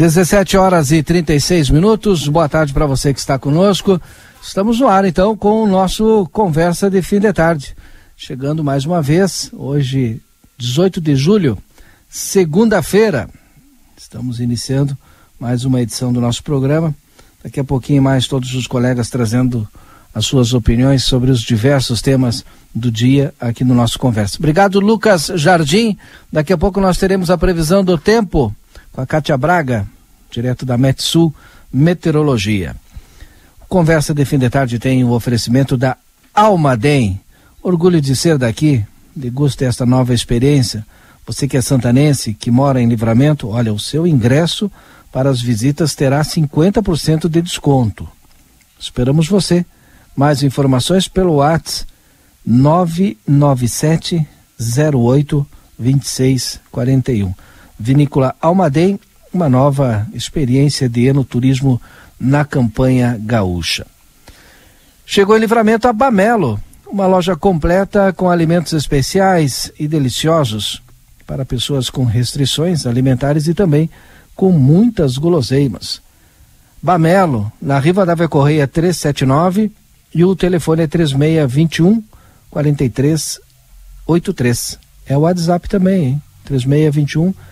17 horas e 36 minutos. Boa tarde para você que está conosco. Estamos no ar então com o nosso Conversa de Fim de Tarde. Chegando mais uma vez, hoje, 18 de julho, segunda-feira. Estamos iniciando mais uma edição do nosso programa. Daqui a pouquinho mais todos os colegas trazendo as suas opiniões sobre os diversos temas do dia aqui no nosso Conversa. Obrigado, Lucas Jardim. Daqui a pouco nós teremos a previsão do tempo com a Cátia Braga, direto da Metsul Meteorologia. Conversa de fim de tarde tem o oferecimento da Almaden. Orgulho de ser daqui, deguste esta nova experiência. Você que é santanense, que mora em Livramento, olha, o seu ingresso para as visitas terá 50% de desconto. Esperamos você. Mais informações pelo WhatsApp 997 08 2641. Vinícola Almaden, uma nova experiência de enoturismo na campanha gaúcha. Chegou em livramento a Bamelo, uma loja completa com alimentos especiais e deliciosos para pessoas com restrições alimentares e também com muitas guloseimas. Bamelo, na Riva da Correia 379 e o telefone é 3621 4383. É o WhatsApp também, hein? 3621 4383,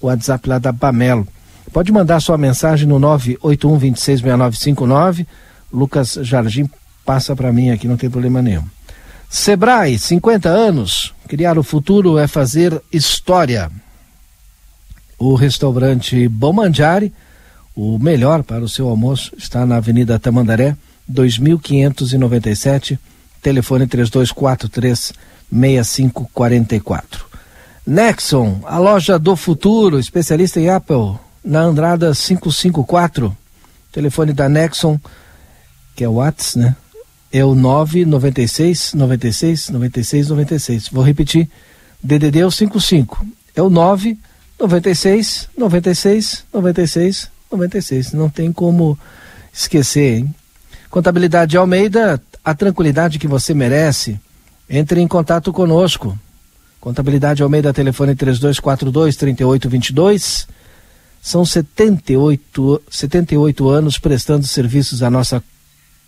o WhatsApp lá da Bamelo. Pode mandar sua mensagem no 981 266959. Lucas Jardim passa para mim aqui, não tem problema nenhum. Sebrae, 50 anos. Criar o futuro é fazer história. O restaurante Bom Mandiari, o melhor para o seu almoço, está na Avenida Tamandaré, 2597, telefone 3243 6544. Nexon, a loja do futuro, especialista em Apple, na Andrada 554. Telefone da Nexon, que é o WhatsApp, né? É o 996 96 96 96. Vou repetir. DDD é o 55. É o 9 96 96 96 96. Não tem como esquecer, hein? Contabilidade Almeida, a tranquilidade que você merece. Entre em contato conosco. Contabilidade Almeida, telefone 3242-3822. São 78, 78 anos prestando serviços à nossa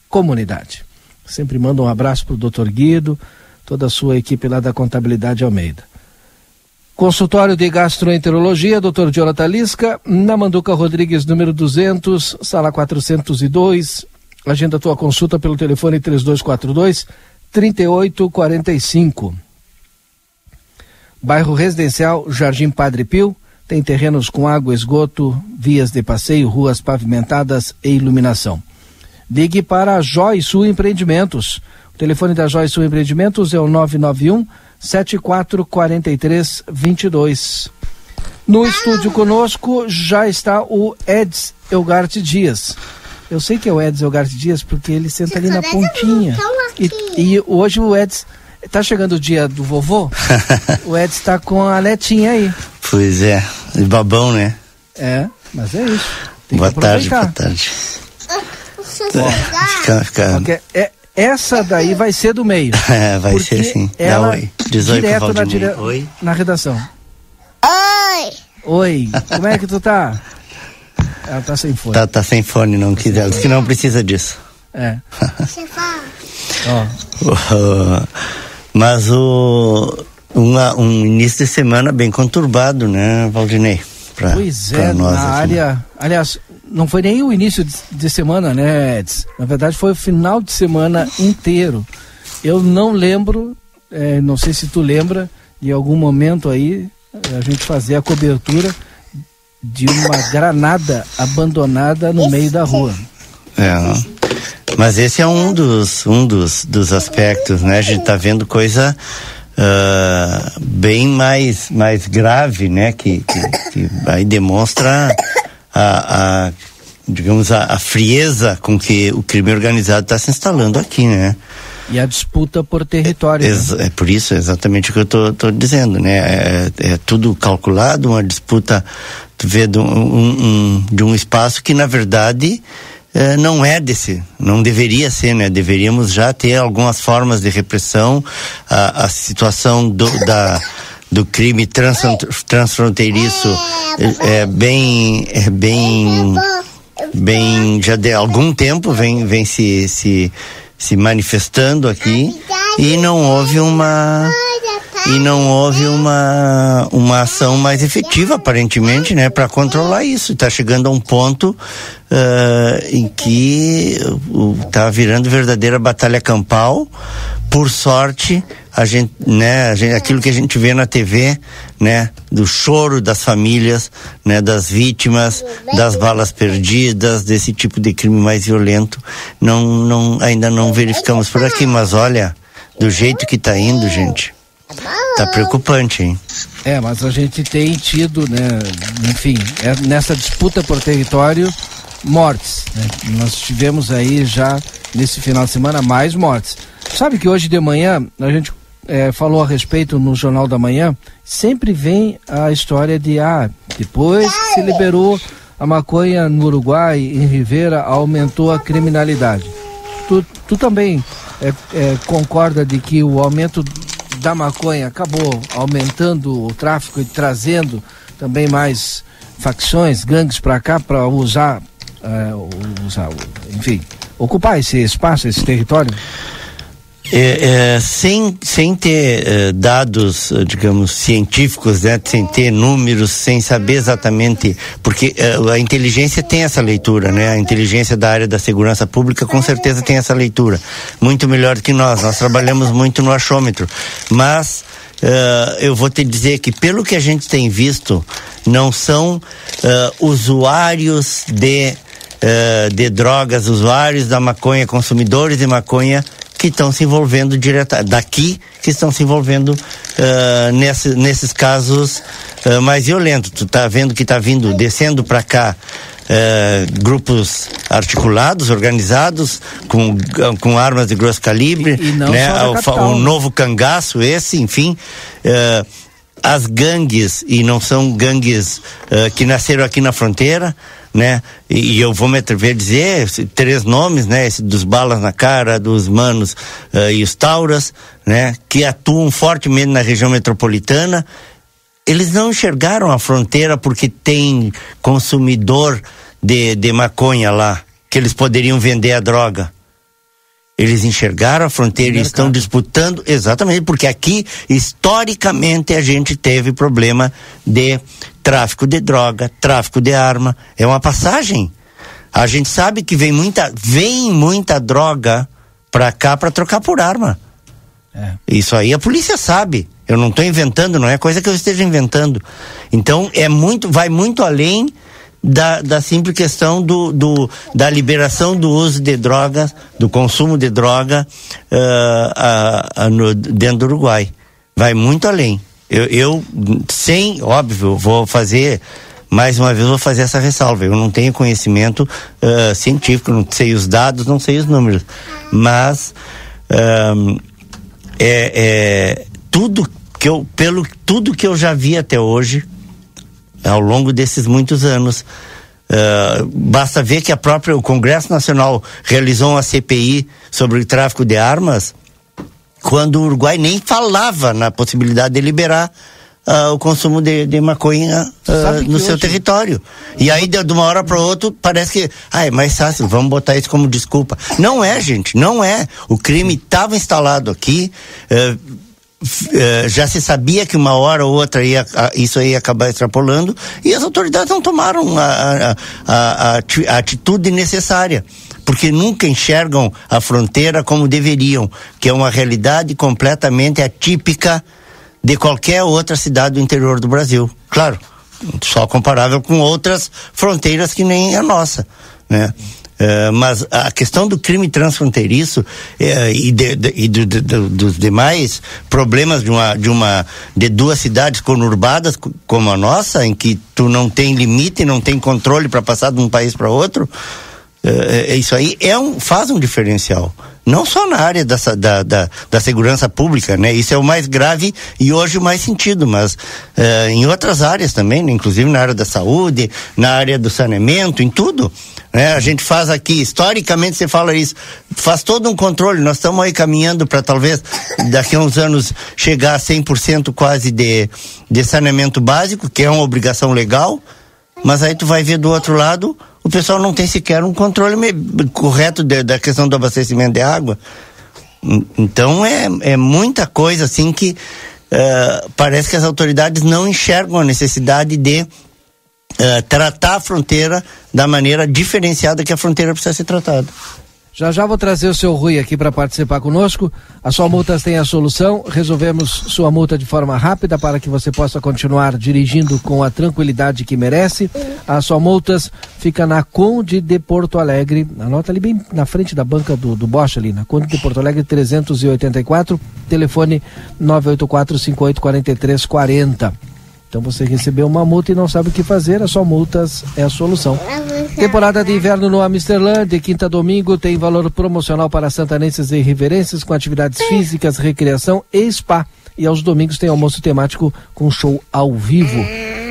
comunidade. Sempre mando um abraço para o doutor Guido, toda a sua equipe lá da Contabilidade Almeida. Consultório de Gastroenterologia, Dr. Jonathan Lisca, na Manduca Rodrigues, número 200, sala 402. Agenda tua consulta pelo telefone 3242 3845. Bairro Residencial Jardim Padre Pio tem terrenos com água, esgoto, vias de passeio, ruas pavimentadas e iluminação. Ligue para a Joy Sul Empreendimentos. O telefone da Joy Sul Empreendimentos é o 991 7443 22. No estúdio conosco já está o Eds Elgart Dias. Eu sei que é o Eds Elgart Dias porque ele senta ali na pontinha. E, e hoje o Eds Tá chegando o dia do vovô? o Ed está com a netinha aí. Pois é, de babão, né? É, mas é isso. Tem boa tarde, boa tarde. Fica, fica... Okay. É, essa daí vai ser do meio. É, vai ser sim. Ela Dá oi. direto na, dire... oi. na redação. Oi! Oi, como é que tu tá? Ela tá sem fone. Tá, tá sem fone, não tá quiser. que não precisa disso. É. Você fala. Mas o, uma, um início de semana bem conturbado, né, Valdinei? Pra, pois é, na aqui. área. Aliás, não foi nem o início de, de semana, né, Edson? Na verdade, foi o final de semana inteiro. Eu não lembro, é, não sei se tu lembra, de algum momento aí a gente fazer a cobertura de uma granada abandonada no meio da rua. É. Mas esse é um dos, um dos, dos aspectos, né? A gente está vendo coisa uh, bem mais, mais grave, né? Que, que, que aí demonstra a, a digamos, a, a, frieza com que o crime organizado está se instalando aqui, né? E a disputa por território. É, né? é por isso, é exatamente o que eu estou dizendo, né? É, é, tudo calculado, uma disputa, tu vê, de um, um, de um espaço que, na verdade, é, não é desse, não deveria ser, né? Deveríamos já ter algumas formas de repressão, a, a situação do, da do crime trans, transfronteiriço. É, é, bem é bem bem já de algum tempo vem vem se se, se manifestando aqui e não houve uma e não houve uma, uma ação mais efetiva, aparentemente, né, para controlar isso. Está chegando a um ponto uh, em que está virando verdadeira batalha campal. Por sorte, a gente, né, a gente, aquilo que a gente vê na TV, né, do choro das famílias, né, das vítimas, das balas perdidas, desse tipo de crime mais violento, não, não, ainda não verificamos por aqui. Mas olha, do jeito que está indo, gente Tá preocupante, hein? É, mas a gente tem tido, né, enfim, é, nessa disputa por território, mortes. Né? Nós tivemos aí já nesse final de semana mais mortes. Sabe que hoje de manhã a gente é, falou a respeito no Jornal da Manhã, sempre vem a história de ah, depois se liberou a maconha no Uruguai, em Rivera, aumentou a criminalidade. Tu, tu também é, é, concorda de que o aumento da maconha acabou aumentando o tráfico e trazendo também mais facções, gangues para cá para usar, uh, usar, enfim, ocupar esse espaço, esse território? É, é, sem, sem ter é, dados, é, digamos, científicos, né? sem ter números, sem saber exatamente, porque é, a inteligência tem essa leitura, né? A inteligência da área da segurança pública com certeza tem essa leitura, muito melhor do que nós. Nós trabalhamos muito no achômetro, mas Uh, eu vou te dizer que pelo que a gente tem visto, não são uh, usuários de, de drogas, usuários da maconha, consumidores de maconha que estão se envolvendo direta daqui que estão se envolvendo uh, nesse, nesses casos uh, mais violentos. Tu tá vendo que tá vindo descendo para cá uh, grupos articulados, organizados com, com armas de grosso calibre, e, e né? O, o, novo cangaço esse, enfim as gangues e não são gangues que nasceram aqui na fronteira né? E, e, eu vou me atrever a dizer três nomes, né? Esse dos balas na cara, dos manos uh, e os tauras, né? Que atuam fortemente na região metropolitana. Eles não enxergaram a fronteira porque tem consumidor de, de maconha lá, que eles poderiam vender a droga. Eles enxergaram a fronteira e estão disputando, exatamente, porque aqui, historicamente, a gente teve problema de tráfico de droga, tráfico de arma. É uma passagem. A gente sabe que vem muita, vem muita droga pra cá para trocar por arma. É. Isso aí a polícia sabe. Eu não estou inventando, não é coisa que eu esteja inventando. Então é muito, vai muito além da, da simples questão do, do, da liberação do uso de drogas, do consumo de droga uh, no, dentro do Uruguai. Vai muito além. Eu, eu, sem, óbvio, vou fazer, mais uma vez, vou fazer essa ressalva. Eu não tenho conhecimento uh, científico, não sei os dados, não sei os números. Mas uh, é, é, tudo que eu, pelo tudo que eu já vi até hoje, ao longo desses muitos anos. Uh, basta ver que a própria o Congresso Nacional realizou uma CPI sobre o tráfico de armas quando o Uruguai nem falava na possibilidade de liberar uh, o consumo de, de maconha uh, no seu hoje... território. E aí, de, de uma hora para outra, parece que ah, é mais fácil, vamos botar isso como desculpa. Não é, gente, não é. O crime estava instalado aqui. Uh, já se sabia que uma hora ou outra ia, isso ia acabar extrapolando e as autoridades não tomaram a, a, a, a atitude necessária porque nunca enxergam a fronteira como deveriam, que é uma realidade completamente atípica de qualquer outra cidade do interior do Brasil. Claro, só comparável com outras fronteiras que nem a nossa, né? Uh, mas a questão do crime transfronteiriço uh, e, de, de, e do, de, dos demais problemas de uma, de uma de duas cidades conurbadas como a nossa, em que tu não tem limite, não tem controle para passar de um país para outro, uh, isso aí é um, faz um diferencial não só na área da, da, da, da, segurança pública, né? Isso é o mais grave e hoje o mais sentido, mas uh, em outras áreas também, né? inclusive na área da saúde, na área do saneamento, em tudo. Né? A gente faz aqui, historicamente você fala isso, faz todo um controle, nós estamos aí caminhando para talvez daqui a uns anos chegar a 100% quase de, de saneamento básico, que é uma obrigação legal, mas aí tu vai ver do outro lado o pessoal não tem sequer um controle correto de, da questão do abastecimento de água. Então é, é muita coisa assim que uh, parece que as autoridades não enxergam a necessidade de uh, tratar a fronteira da maneira diferenciada que a fronteira precisa ser tratada. Já já vou trazer o seu Rui aqui para participar conosco. A sua multas tem a solução. Resolvemos sua multa de forma rápida para que você possa continuar dirigindo com a tranquilidade que merece. A sua multas fica na Conde de Porto Alegre. Anota ali bem na frente da banca do, do Bosch ali, na Conde de Porto Alegre 384, telefone 984 5843 40. Então você recebeu uma multa e não sabe o que fazer, a multas é a solução. Temporada de inverno no Amsterdã, de quinta a domingo, tem valor promocional para santanenses e riverenses com atividades físicas, recreação e spa. E aos domingos tem almoço temático com show ao vivo.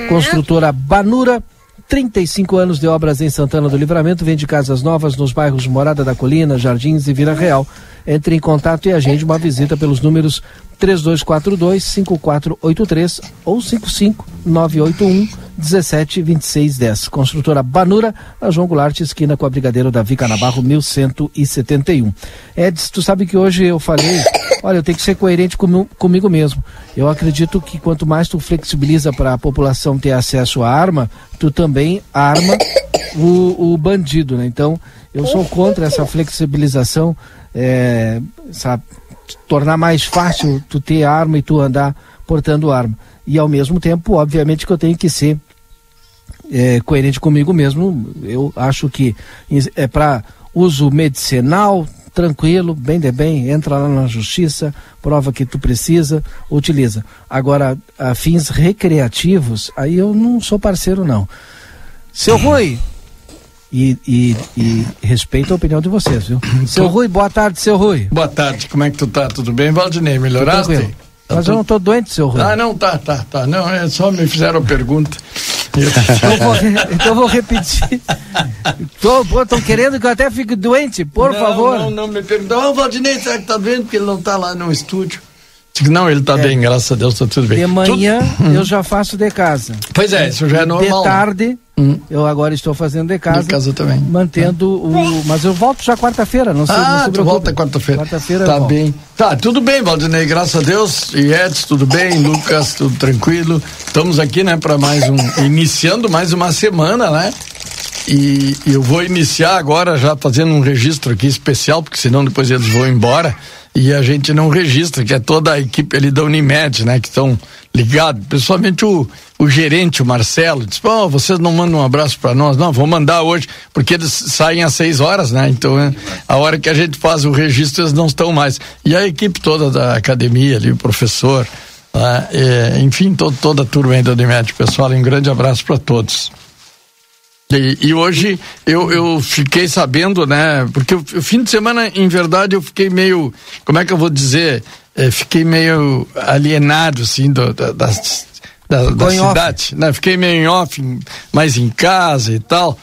Construtora Banura 35 anos de obras em Santana do Livramento, vende casas novas nos bairros Morada da Colina, Jardins e Vila Real. Entre em contato e agende uma visita pelos números 3242 5483 ou 55 981 17 26 10. Construtora Banura, na João Goulart, esquina com a Brigadeiro Davi Canabarro, 1171. Edson, tu sabe que hoje eu falei, olha, eu tenho que ser coerente com, comigo mesmo. Eu acredito que quanto mais tu flexibiliza para a população ter acesso à arma, tu também arma o, o bandido, né? Então, eu sou contra essa flexibilização, é, essa tornar mais fácil tu ter arma e tu andar portando arma. E ao mesmo tempo, obviamente que eu tenho que ser é, coerente comigo mesmo. Eu acho que é para uso medicinal, tranquilo, bem de bem, entra lá na justiça, prova que tu precisa, utiliza. Agora, a fins recreativos, aí eu não sou parceiro não. Seu Rui, e, e, e, respeito a opinião de vocês, viu? Seu Rui, boa tarde, seu Rui. Boa tarde, como é que tu tá? Tudo bem, Valdinei? Melhoraste? Mas eu não tô doente, seu Rui. Ah, não, tá, tá, tá. Não, é só me fizeram pergunta. então, vou, então vou repetir. Estão querendo que eu até fique doente, por não, favor. Não, não me perguntam. Oh, Valdinei, será que tá doente? Porque ele não tá lá no estúdio. Não, ele está é. bem, graças a Deus, está tudo bem. De manhã tudo... eu já faço de casa. Pois é, isso já é normal. De tarde hum. eu agora estou fazendo de casa. De casa também. Mantendo o. Mas eu volto já quarta-feira, não sei. Ah, não tu volta quarta-feira. Quarta-feira. Tá bem. Tá, tudo bem, Valdinei, graças a Deus. E Edson, tudo bem? Lucas, tudo tranquilo. Estamos aqui, né, para mais um. Iniciando mais uma semana, né? E, eu vou iniciar agora já fazendo um registro aqui especial, porque senão depois eles vão embora e a gente não registra, que é toda a equipe ali da Unimed, né, que estão ligados, principalmente o, o gerente, o Marcelo, disse, pô, vocês não mandam um abraço para nós? Não, vou mandar hoje, porque eles saem às seis horas, né, então é, a hora que a gente faz o registro eles não estão mais. E a equipe toda da academia ali, o professor, né, é, enfim, to, toda a turma aí da Unimed, pessoal, um grande abraço para todos. E, e, hoje eu, eu fiquei sabendo, né? Porque o, o, fim de semana, em verdade, eu fiquei meio, como é que eu vou dizer? É, fiquei meio alienado, assim, do, da, da, da, da cidade, né? Fiquei meio em off, mais em casa e tal.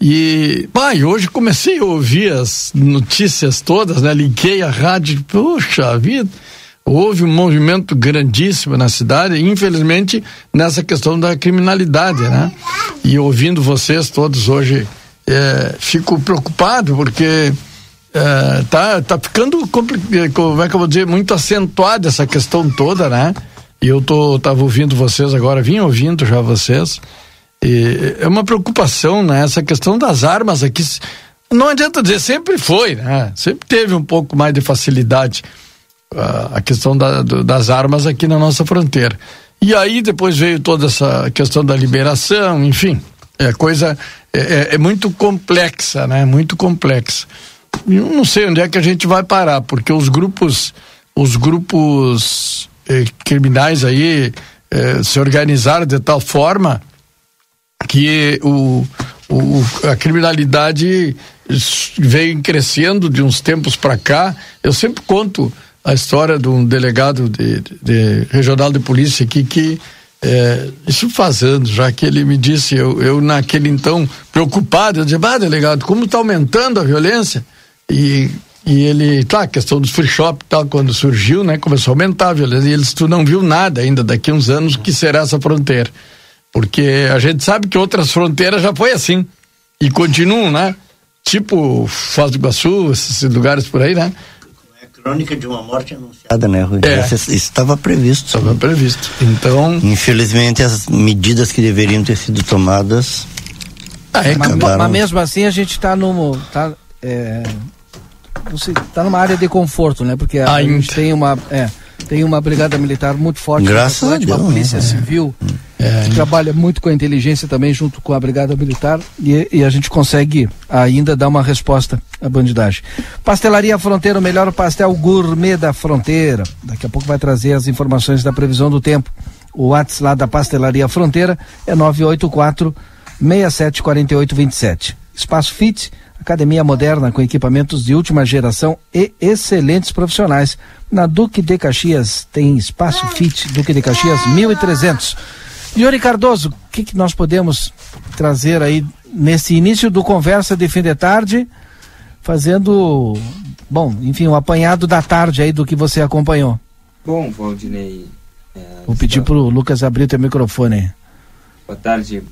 E, pai, hoje comecei a ouvir as notícias todas, né? Liguei a rádio, puxa vida houve um movimento grandíssimo na cidade, infelizmente nessa questão da criminalidade, né? E ouvindo vocês todos hoje, é, fico preocupado porque é, tá, tá ficando, como é que eu vou dizer, muito acentuada essa questão toda, né? E eu tô, tava ouvindo vocês agora, vim ouvindo já vocês. E é uma preocupação, né? Essa questão das armas aqui. Não adianta dizer, sempre foi, né? Sempre teve um pouco mais de facilidade a questão da, do, das armas aqui na nossa fronteira. E aí depois veio toda essa questão da liberação, enfim. É coisa. É, é, é muito complexa, né? Muito complexa eu não sei onde é que a gente vai parar, porque os grupos, os grupos eh, criminais aí eh, se organizaram de tal forma que o, o, a criminalidade vem crescendo de uns tempos para cá. Eu sempre conto a história de um delegado de, de, de regional de polícia aqui que é, isso faz anos, já que ele me disse, eu, eu naquele então preocupado, eu disse, ah, delegado, como está aumentando a violência? E, e ele, tá, a questão dos free shop tal, quando surgiu, né, começou a aumentar a violência. E eles, tu não viu nada ainda daqui uns anos que será essa fronteira. Porque a gente sabe que outras fronteiras já foi assim. E continuam, né? Tipo Foz do Iguaçu, esses lugares por aí, né? Crônica de uma morte anunciada, né, Rui? É. Isso estava previsto. Estava previsto. Então. Infelizmente, as medidas que deveriam ter sido tomadas. Ah, é, mas, mas, mesmo assim, a gente está no. Tá, é, você está numa área de conforto, né? Porque a, a gente tem uma, é, tem uma brigada militar muito forte, Graças a Deus, uma polícia né? civil é, que trabalha muito com a inteligência também junto com a brigada militar e, e, a gente consegue ainda dar uma resposta à bandidagem. Pastelaria Fronteira, o melhor pastel gourmet da fronteira. Daqui a pouco vai trazer as informações da previsão do tempo. O WhatsApp lá da Pastelaria Fronteira é 984 674827. Espaço Fit academia moderna com equipamentos de última geração e excelentes profissionais. Na Duque de Caxias tem espaço fit, Duque de Caxias 1300. Yuri Cardoso, o que, que nós podemos trazer aí nesse início do Conversa de Fim de Tarde, fazendo, bom, enfim, o um apanhado da tarde aí do que você acompanhou. Bom, Valdinei. É, Vou pedir para o Lucas abrir o teu microfone. Boa tarde.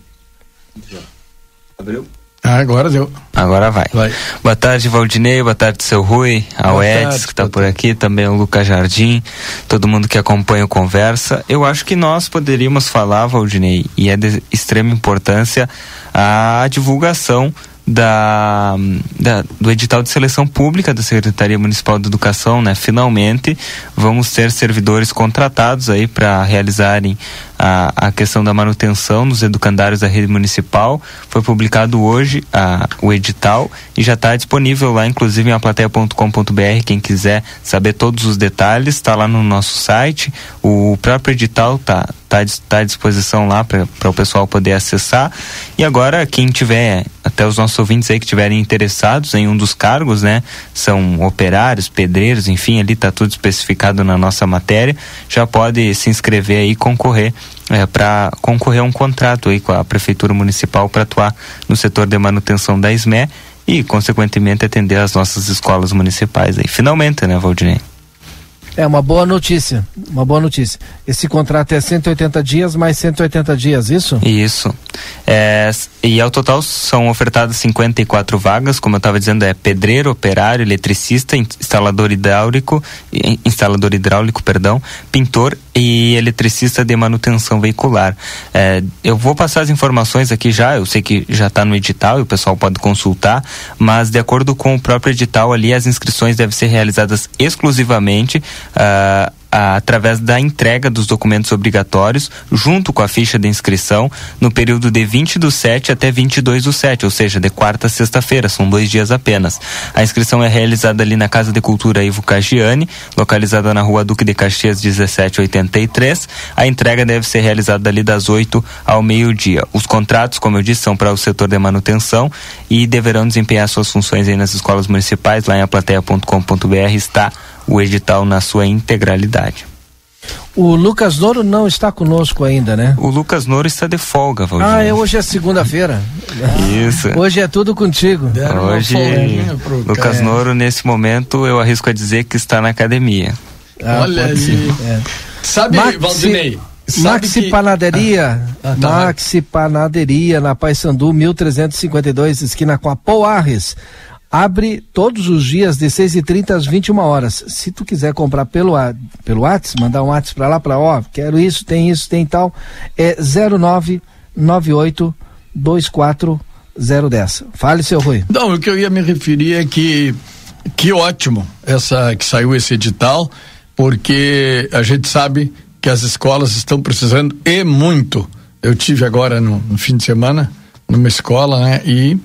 Abriu? Ah, agora deu. Agora vai. vai. Boa tarde, Valdinei. Boa tarde, seu Rui. Ao Eds, que está por aqui. Também o Lucas Jardim. Todo mundo que acompanha o Conversa. Eu acho que nós poderíamos falar, Valdinei, e é de extrema importância, a divulgação da, da, do edital de seleção pública da Secretaria Municipal de Educação, né? Finalmente vamos ter servidores contratados aí para realizarem a, a questão da manutenção nos educandários da rede municipal. Foi publicado hoje a, o edital e já está disponível lá, inclusive em aplateia.com.br. Quem quiser saber todos os detalhes, está lá no nosso site. O próprio edital está tá, tá à disposição lá para o pessoal poder acessar. E agora, quem tiver, até os nossos ouvintes aí que estiverem interessados em um dos cargos, né? São operários, pedreiros, enfim, ali está tudo especificado na nossa matéria. Já pode se inscrever aí e concorrer é, para concorrer a um contrato aí com a Prefeitura Municipal para atuar no setor de manutenção da SME e, consequentemente, atender as nossas escolas municipais aí. Finalmente, né, Valdinei? É uma boa notícia, uma boa notícia. Esse contrato é 180 dias mais 180 dias, isso? Isso. É, e ao total são ofertadas 54 vagas, como eu estava dizendo, é pedreiro, operário, eletricista, instalador hidráulico, instalador hidráulico, perdão, pintor e eletricista de manutenção veicular. É, eu vou passar as informações aqui já, eu sei que já está no edital e o pessoal pode consultar, mas de acordo com o próprio edital ali, as inscrições devem ser realizadas exclusivamente uh, através da entrega dos documentos obrigatórios junto com a ficha de inscrição no período de 20 do 7 até 22 do 7, ou seja, de quarta a sexta-feira, são dois dias apenas. A inscrição é realizada ali na Casa de Cultura Ivo Cagiani, localizada na rua Duque de Caxias 1783. A entrega deve ser realizada ali das 8 ao meio-dia. Os contratos, como eu disse, são para o setor de manutenção e deverão desempenhar suas funções aí nas escolas municipais, lá em aplateia.com.br está o edital na sua integralidade. O Lucas Noro não está conosco ainda, né? O Lucas Noro está de folga, Valdir. Ah, é, hoje é segunda-feira. Isso. Hoje é tudo contigo. Deram hoje, Lucas cara. Noro, nesse momento, eu arrisco a dizer que está na academia. Ah, Olha aí. É. Sabe, Maxi, Valdinei? Maxi que... Panaderia. Ah, ah, tá Maxi Panaderia, na Paysandu, 1352, esquina com a Poarres abre todos os dias de 6h30 às 21 horas. Se tu quiser comprar pelo, pelo WhatsApp, mandar um WhatsApp para lá, para ó, quero isso, tem isso, tem tal, é 0998 24010. Fale, seu Rui. Não, o que eu ia me referir é que que ótimo essa que saiu esse edital, porque a gente sabe que as escolas estão precisando e muito. Eu tive agora no, no fim de semana numa escola, né? E, e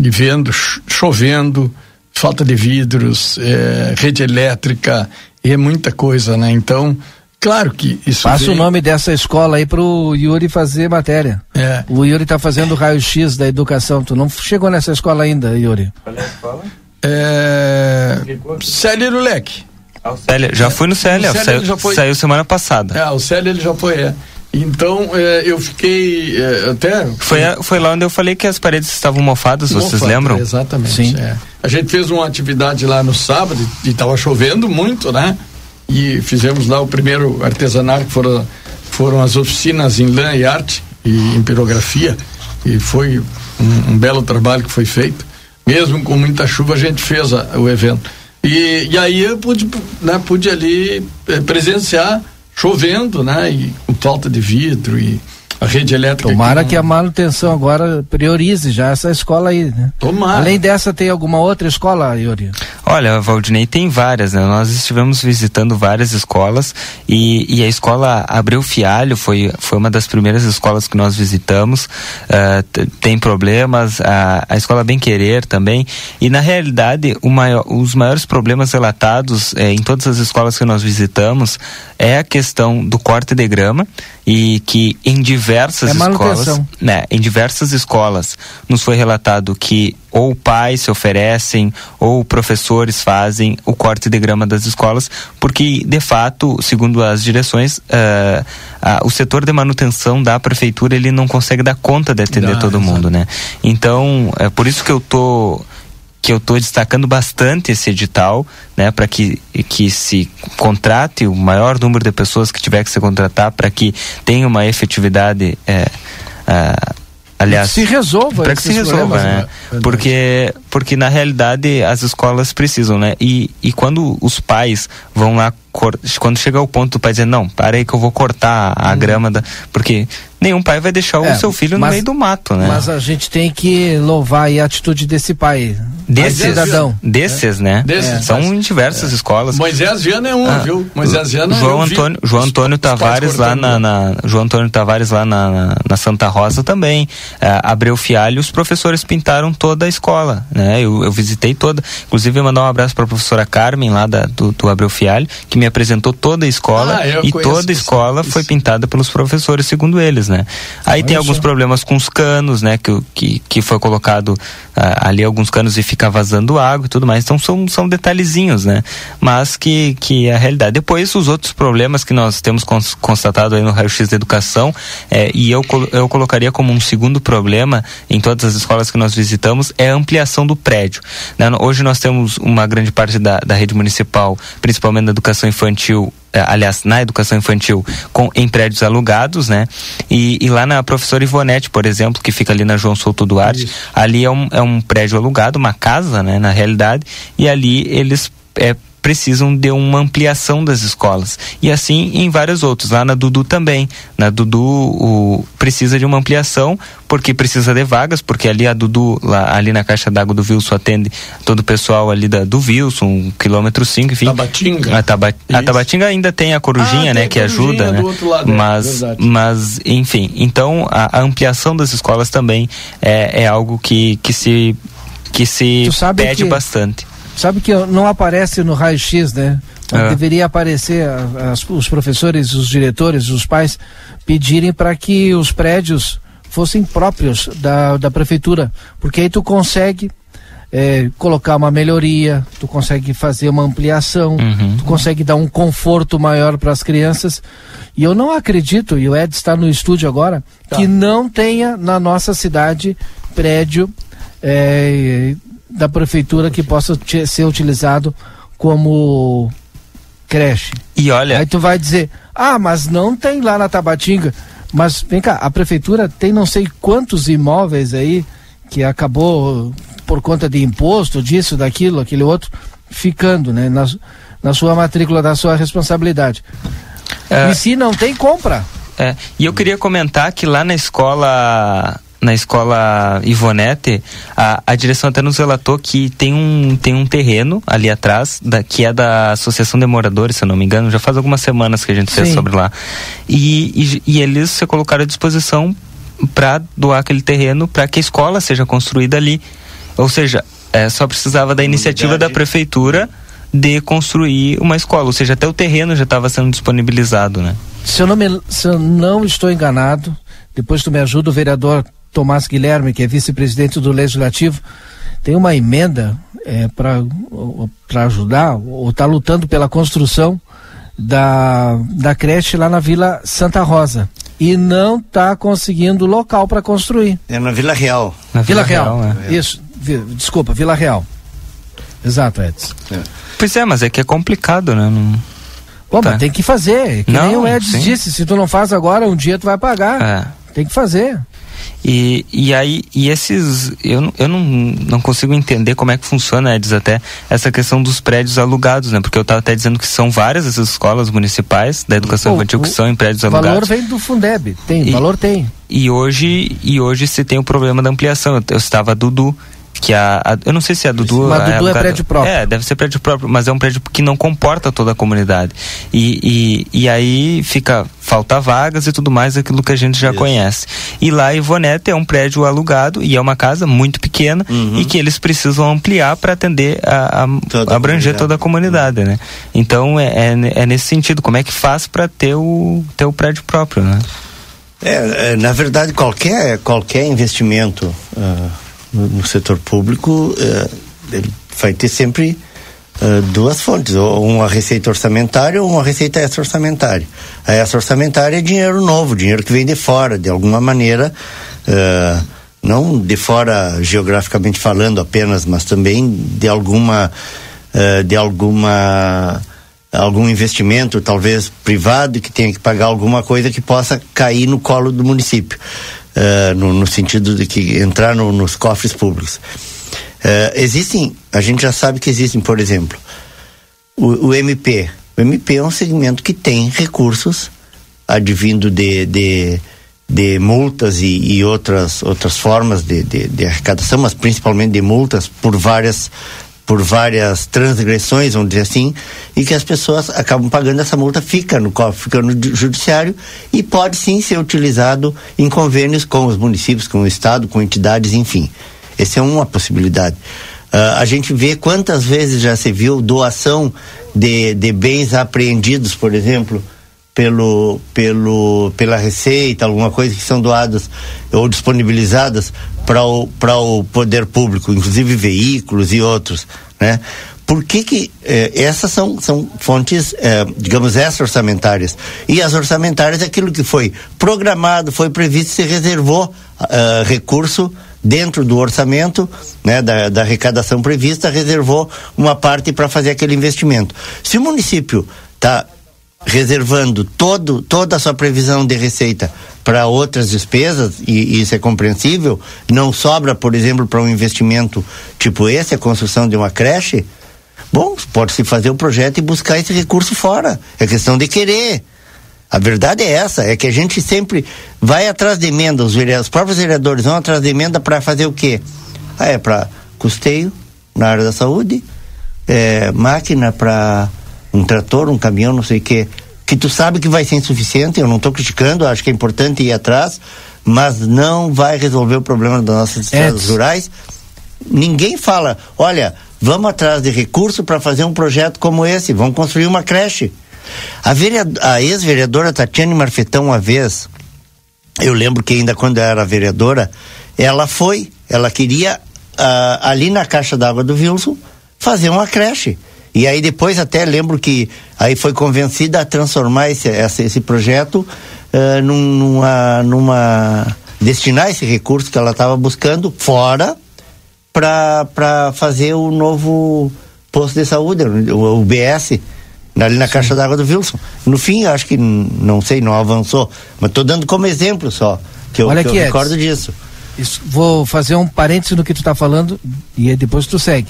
vendo chovendo, falta de vidros, é, rede elétrica e é muita coisa, né? Então, claro que isso. Passa vem... o nome dessa escola aí pro Yuri fazer matéria. É. O Yuri está fazendo raio-x da educação. Tu não chegou nessa escola ainda, Yuri? Qual é a escola? É. Célio Leque. Ah, Célio, já fui no Célio, Célio saiu, foi... saiu semana passada. É, o Célio ele já foi, é. Então, é, eu fiquei é, até. Foi, foi lá onde eu falei que as paredes estavam mofadas, Mofada, vocês lembram? Exatamente. Sim. É. A gente fez uma atividade lá no sábado e estava chovendo muito, né? E fizemos lá o primeiro artesanato, que foram, foram as oficinas em lã e arte e em pirografia. E foi um, um belo trabalho que foi feito. Mesmo com muita chuva, a gente fez a, o evento. E, e aí eu pude, né, pude ali eh, presenciar chovendo, né? E com falta de vidro e a rede elétrica. Tomara que, não... que a manutenção agora priorize já essa escola aí, né? Tomara. Além dessa, tem alguma outra escola, Yuri? Olha, Valdinei, tem várias, né? Nós estivemos visitando várias escolas e, e a escola Abreu Fialho foi, foi uma das primeiras escolas que nós visitamos. Uh, tem problemas, a, a escola Bem Querer também. E na realidade, maior, os maiores problemas relatados eh, em todas as escolas que nós visitamos é a questão do corte de grama e que em diversas é escolas, né, em diversas escolas nos foi relatado que ou pais se oferecem ou professores fazem o corte de grama das escolas, porque de fato, segundo as direções, uh, uh, o setor de manutenção da prefeitura ele não consegue dar conta de atender todo mundo, né? Então é por isso que eu tô que eu estou destacando bastante esse edital, né, para que, que se contrate o maior número de pessoas que tiver que se contratar para que tenha uma efetividade é, é, aliás se resolva para que se resolva né? né? porque porque na realidade as escolas precisam né e, e quando os pais vão lá quando chega ao ponto do pai dizer não para aí que eu vou cortar a hum. grama da porque nenhum pai vai deixar é, o seu filho mas, no meio do mato, né? Mas a gente tem que louvar a atitude desse pai. Desses, cidadão. Desses, né? Desses, é. São em diversas é. escolas. Moisés Viana é um, ah, viu? Moisés Viana João Antônio, João Antônio Tavares lá na, na, João Antônio Tavares lá na, na Santa Rosa também. É, Abreu Fialho, os professores pintaram toda a escola, né? Eu, eu visitei toda. Inclusive, mandar um abraço para a professora Carmen lá da, do, do Abreu Fialho, que me apresentou toda a escola ah, e toda a escola foi pintada pelos professores, segundo eles, né? Aí tem alguns problemas com os canos, né? Que, que, que foi colocado uh, ali alguns canos e fica vazando água e tudo mais. Então são, são detalhezinhos, né? Mas que, que é a realidade. Depois os outros problemas que nós temos cons constatado aí no raio-x da educação, é, e eu, eu colocaria como um segundo problema em todas as escolas que nós visitamos, é a ampliação do prédio. Né? Hoje nós temos uma grande parte da, da rede municipal, principalmente na educação infantil, é, aliás, na educação infantil, com, em prédios alugados, né? E, e, lá na professora Ivonete, por exemplo, que fica ali na João Souto Duarte, Isso. ali é um, é um prédio alugado, uma casa, né, na realidade, e ali eles é, precisam de uma ampliação das escolas. E assim em vários outros. Lá na Dudu também. Na Dudu o, precisa de uma ampliação porque precisa de vagas, porque ali a Dudu, lá, ali na caixa d'água do Wilson atende todo o pessoal ali da, do Wilson, quilômetro 5, enfim. Tabatinga. A, taba, a Tabatinga ainda tem a corujinha, ah, né, que ajuda, né? Lado, é mas, é mas, enfim, então a, a, ampliação das escolas também é, é algo que, que se que se pede que... bastante Sabe que não aparece no raio-x, né? É. Deveria aparecer as, os professores, os diretores, os pais pedirem para que os prédios fossem próprios da, da prefeitura, porque aí tu consegue é, colocar uma melhoria, tu consegue fazer uma ampliação, uhum. tu consegue dar um conforto maior para as crianças. E eu não acredito, e o Ed está no estúdio agora, tá. que não tenha na nossa cidade prédio é, da prefeitura que possa ser utilizado como creche. E olha. Aí tu vai dizer, ah, mas não tem lá na Tabatinga. Mas vem cá, a prefeitura tem não sei quantos imóveis aí que acabou por conta de imposto, disso, daquilo, aquele outro, ficando, né? Na, na sua matrícula da sua responsabilidade. É, e se não tem, compra. É, e eu queria comentar que lá na escola na escola Ivonete, a, a direção até nos relatou que tem um, tem um terreno ali atrás, da, que é da Associação de Moradores, se eu não me engano, já faz algumas semanas que a gente Sim. fez sobre lá. E, e, e eles se colocaram à disposição para doar aquele terreno para que a escola seja construída ali. Ou seja, é, só precisava da iniciativa da prefeitura de construir uma escola, ou seja, até o terreno já estava sendo disponibilizado, né? Se eu, não me, se eu não estou enganado, depois tu me ajuda, o vereador Tomás Guilherme, que é vice-presidente do Legislativo, tem uma emenda é, para ajudar, ou está lutando pela construção da, da creche lá na Vila Santa Rosa. E não está conseguindo local para construir. É na Vila Real. Na Vila, Vila Real, Real é. isso. Desculpa, Vila Real. Exato, Edson. É. Pois é, mas é que é complicado, né? Não... Bom, tá. mas tem que fazer. Que não, nem o Edson disse, se tu não faz agora, um dia tu vai pagar. É. Tem que fazer. E, e aí, e esses, eu, eu não, não consigo entender como é que funciona, Edson, até essa questão dos prédios alugados, né? Porque eu estava até dizendo que são várias essas escolas municipais da educação infantil que são em prédios alugados. O valor vem do Fundeb, tem, e, valor tem. E hoje, e hoje se tem o problema da ampliação. Eu, eu estava Dudu, que a, a, eu não sei se a Dudu mas a Dudu é, é prédio próprio. É deve ser prédio próprio mas é um prédio que não comporta toda a comunidade. E, e, e aí fica falta vagas e tudo mais aquilo que a gente já Isso. conhece. E lá Ivonete é um prédio alugado e é uma casa muito pequena uhum. e que eles precisam ampliar para atender a, a toda abranger a toda a comunidade né? Então é, é, é, nesse sentido. Como é que faz para ter o ter o prédio próprio né? É, é na verdade qualquer qualquer investimento uh no, setor público, uh, ele vai ter sempre uh, duas fontes, ou uma receita orçamentária ou uma receita extra-orçamentária. A extra-orçamentária é dinheiro novo, dinheiro que vem de fora, de alguma maneira, uh, não de fora geograficamente falando apenas, mas também de alguma, de alguma algum investimento, talvez privado, que tenha que pagar alguma coisa que possa cair no colo do município uh, no, no, sentido de que entrar no, nos cofres públicos. Uh, existem, a gente já sabe que existem, por exemplo, o, o MP. O MP é um segmento que tem recursos advindo de, de, de multas e, e, outras, outras formas de, de, de, arrecadação, mas principalmente de multas por várias por várias transgressões, vamos dizer assim, e que as pessoas acabam pagando essa multa, fica no cofre, fica no judiciário e pode sim ser utilizado em convênios com os municípios, com o Estado, com entidades, enfim. Essa é uma possibilidade. Uh, a gente vê quantas vezes já se viu doação de, de bens apreendidos, por exemplo, pelo, pelo, pela Receita, alguma coisa que são doadas ou disponibilizadas para o, o poder público, inclusive veículos e outros, né? Por que que eh, essas são, são fontes, eh, digamos, extra-orçamentárias? E as orçamentárias é aquilo que foi programado, foi previsto, se reservou uh, recurso dentro do orçamento, né, da, da arrecadação prevista, reservou uma parte para fazer aquele investimento. Se o município está reservando todo, toda a sua previsão de receita para outras despesas, e, e, isso é compreensível, não sobra, por exemplo, para um investimento tipo esse, a construção de uma creche, bom, pode-se fazer o projeto e buscar esse recurso fora. É questão de querer. A verdade é essa, é que a gente sempre vai atrás de emenda, os, os próprios vereadores vão atrás de emenda para fazer o quê? Ah, é para custeio na área da saúde, é, máquina para um trator, um caminhão, não sei o que, que tu sabe que vai ser insuficiente, eu não estou criticando, acho que é importante ir atrás, mas não vai resolver o problema das nossas estradas rurais. Ninguém fala, olha, vamos atrás de recurso para fazer um projeto como esse, vamos construir uma creche. A, a ex-vereadora Tatiane Marfetão, uma vez, eu lembro que ainda quando era vereadora, ela foi, ela queria uh, ali na caixa d'água do Wilson fazer uma creche. E aí depois até lembro que aí foi convencida a transformar esse, esse, esse projeto uh, numa, numa destinar esse recurso que ela estava buscando fora para fazer o novo posto de saúde, o, o BS, ali na Sim. caixa d'água do Wilson. No fim, acho que não sei, não avançou, mas estou dando como exemplo só que eu, Olha que eu recordo disso. isso, vou fazer um parênteses no que tu está falando e depois tu segue.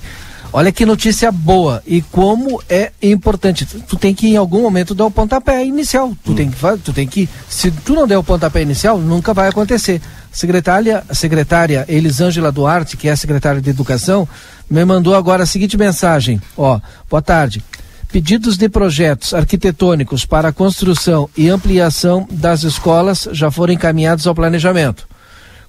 Olha que notícia boa e como é importante. Tu tem que em algum momento dar o pontapé inicial. Tu hum. tem que tu tem que se tu não der o pontapé inicial, nunca vai acontecer. Secretária, a secretária Elisângela Duarte, que é a secretária de Educação, me mandou agora a seguinte mensagem. Ó, boa tarde. Pedidos de projetos arquitetônicos para a construção e ampliação das escolas já foram encaminhados ao planejamento.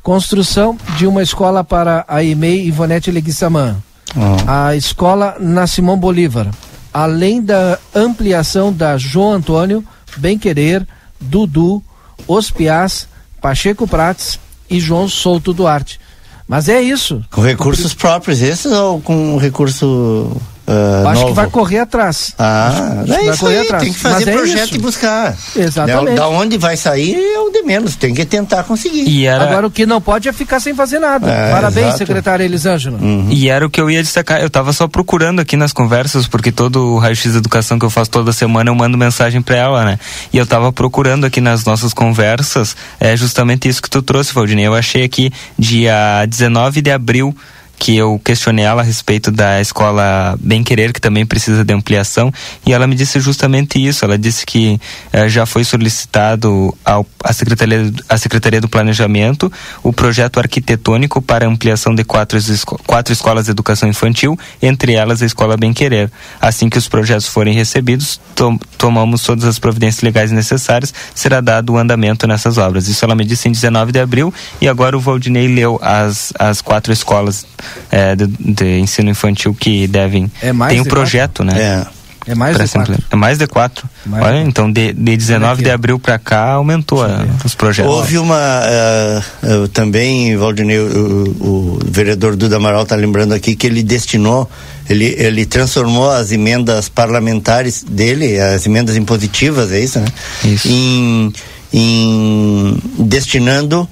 Construção de uma escola para a EMEI Ivonete Leguissamã. Oh. A escola na Simão Bolívar. Além da ampliação da João Antônio, Bem Querer, Dudu, Ospiás, Pacheco Prates e João Souto Duarte. Mas é isso. Com recursos próprios esses ou com recurso Uh, acho novo. que vai correr atrás. Ah, é vai correr aí, atrás. Tem que fazer Mas é projeto é e buscar. Exatamente. Da onde vai sair é o de menos, tem que tentar conseguir. Era... Agora o que não pode é ficar sem fazer nada. É, Parabéns, exato. secretária Elisângela. Uhum. E era o que eu ia destacar. Eu estava só procurando aqui nas conversas, porque todo o raio-x educação que eu faço toda semana eu mando mensagem para ela, né? E eu estava procurando aqui nas nossas conversas, é justamente isso que tu trouxe, Valdinei. Eu achei aqui dia 19 de abril que eu questionei ela a respeito da escola Bem Querer, que também precisa de ampliação, e ela me disse justamente isso. Ela disse que eh, já foi solicitado ao, à, Secretaria, à Secretaria do Planejamento o projeto arquitetônico para ampliação de quatro, esco quatro escolas de educação infantil, entre elas a Escola Bem Querer. Assim que os projetos forem recebidos, to tomamos todas as providências legais necessárias, será dado o andamento nessas obras. Isso ela me disse em 19 de abril, e agora o Valdinei leu as, as quatro escolas é, de, de, ensino infantil que devem. É mais tem um projeto, quatro? né? É. É mais de quatro. É mais de quatro. Mais Olha, de então de, de 19 de abril para cá aumentou a, os projetos. Houve uma uh, uh, também, Valdinei, o, o, vereador Duda Amaral está lembrando aqui que ele destinou, ele, ele transformou as emendas parlamentares dele, as emendas impositivas, é isso, né? Isso. Em, em destinando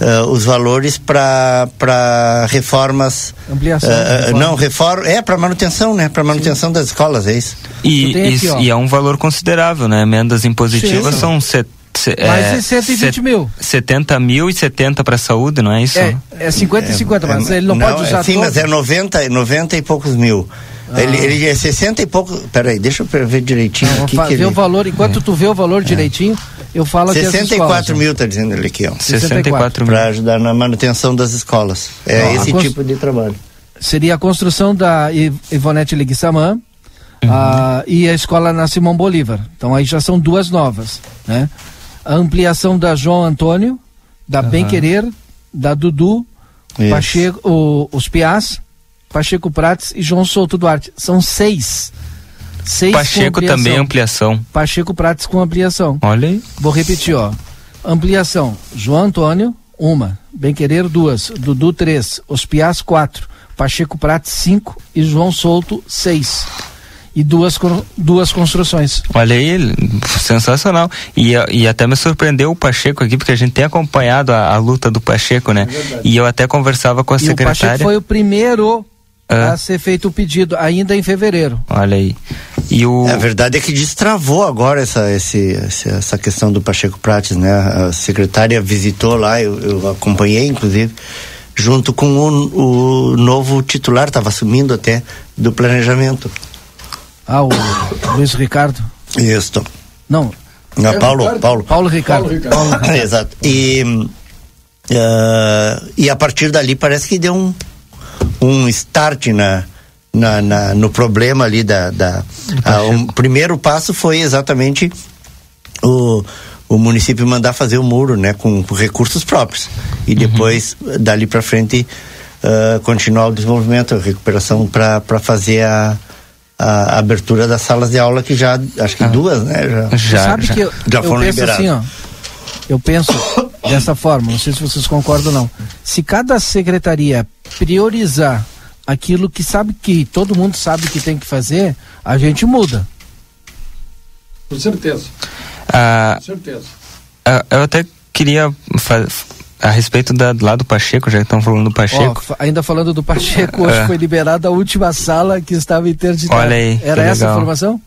uh, os valores para reformas. Ampliação. Uh, não, reforma. É, para manutenção, né? Para manutenção Sim. das escolas, é isso. E, aqui, e, é um valor considerável, né? Emendas impositivas Sim. são. Set, mais é, de 120 set, mil. 70 mil e 70 para a saúde, não é isso? É, é 50 é, e 50, mas é, ele não, não pode usar Sim, mas é 90, 90 e poucos mil. Ah. Ele, ele é 60 e pouco. Peraí, deixa eu ver direitinho. Não, aqui ver ele... o valor, enquanto é. tu vê o valor direitinho, eu falo 64 mil, está dizendo ele aqui, ó. 64 mil. Para ajudar na manutenção das escolas. É esse tipo de trabalho. Seria a construção da Ivonete Leguissamã uhum. a, e a escola na Simão Bolívar. Então aí já são duas novas, né? A ampliação da João Antônio, da uhum. Bem Querer, da Dudu, Pacheco, o, os Piás, Pacheco Prates e João Souto Duarte. São seis Seis Pacheco também ampliação. Pacheco Prates com ampliação. Olha aí. Vou repetir, ó. Ampliação. João Antônio, uma. Bem Querer, duas. Dudu, três. Ospiás, quatro. Pacheco Prates, cinco. E João Souto, seis. E duas, duas construções. Olha aí, sensacional. E, e até me surpreendeu o Pacheco aqui, porque a gente tem acompanhado a, a luta do Pacheco, né? É e eu até conversava com a e secretária. O Pacheco foi o primeiro a ser feito o pedido, ainda em fevereiro. Olha aí. E o... É, a verdade é que destravou agora essa, esse, essa questão do Pacheco Prates, né? A secretária visitou lá, eu, eu acompanhei, inclusive, junto com o, o novo titular, estava assumindo até, do planejamento. Ah, o Luiz Ricardo? Isso. Não. Não, é Paulo, Ricardo. Paulo. Paulo Ricardo. Paulo Ricardo. Paulo Ricardo. Exato. E, uh, e a partir dali parece que deu um, um start na, na, na, no problema ali da. da a, o primeiro passo foi exatamente o, o município mandar fazer o muro, né, com, com recursos próprios. E uhum. depois, dali para frente, uh, continuar o desenvolvimento, a recuperação para fazer a, a, abertura das salas de aula, que já, acho que ah. duas, né? Já, já, Sabe já, que eu, já foram eu penso liberadas. Assim, ó, eu penso dessa forma, não sei se vocês concordam ou não. Se cada secretaria priorizar aquilo que sabe que todo mundo sabe que tem que fazer, a gente muda. Com certeza. Ah, Com certeza. Ah, eu até queria a respeito da, lá do Pacheco, já que estão falando do Pacheco. Oh, ainda falando do Pacheco, hoje é. foi liberada a última sala que estava interditada. Olha aí. Era essa a informação?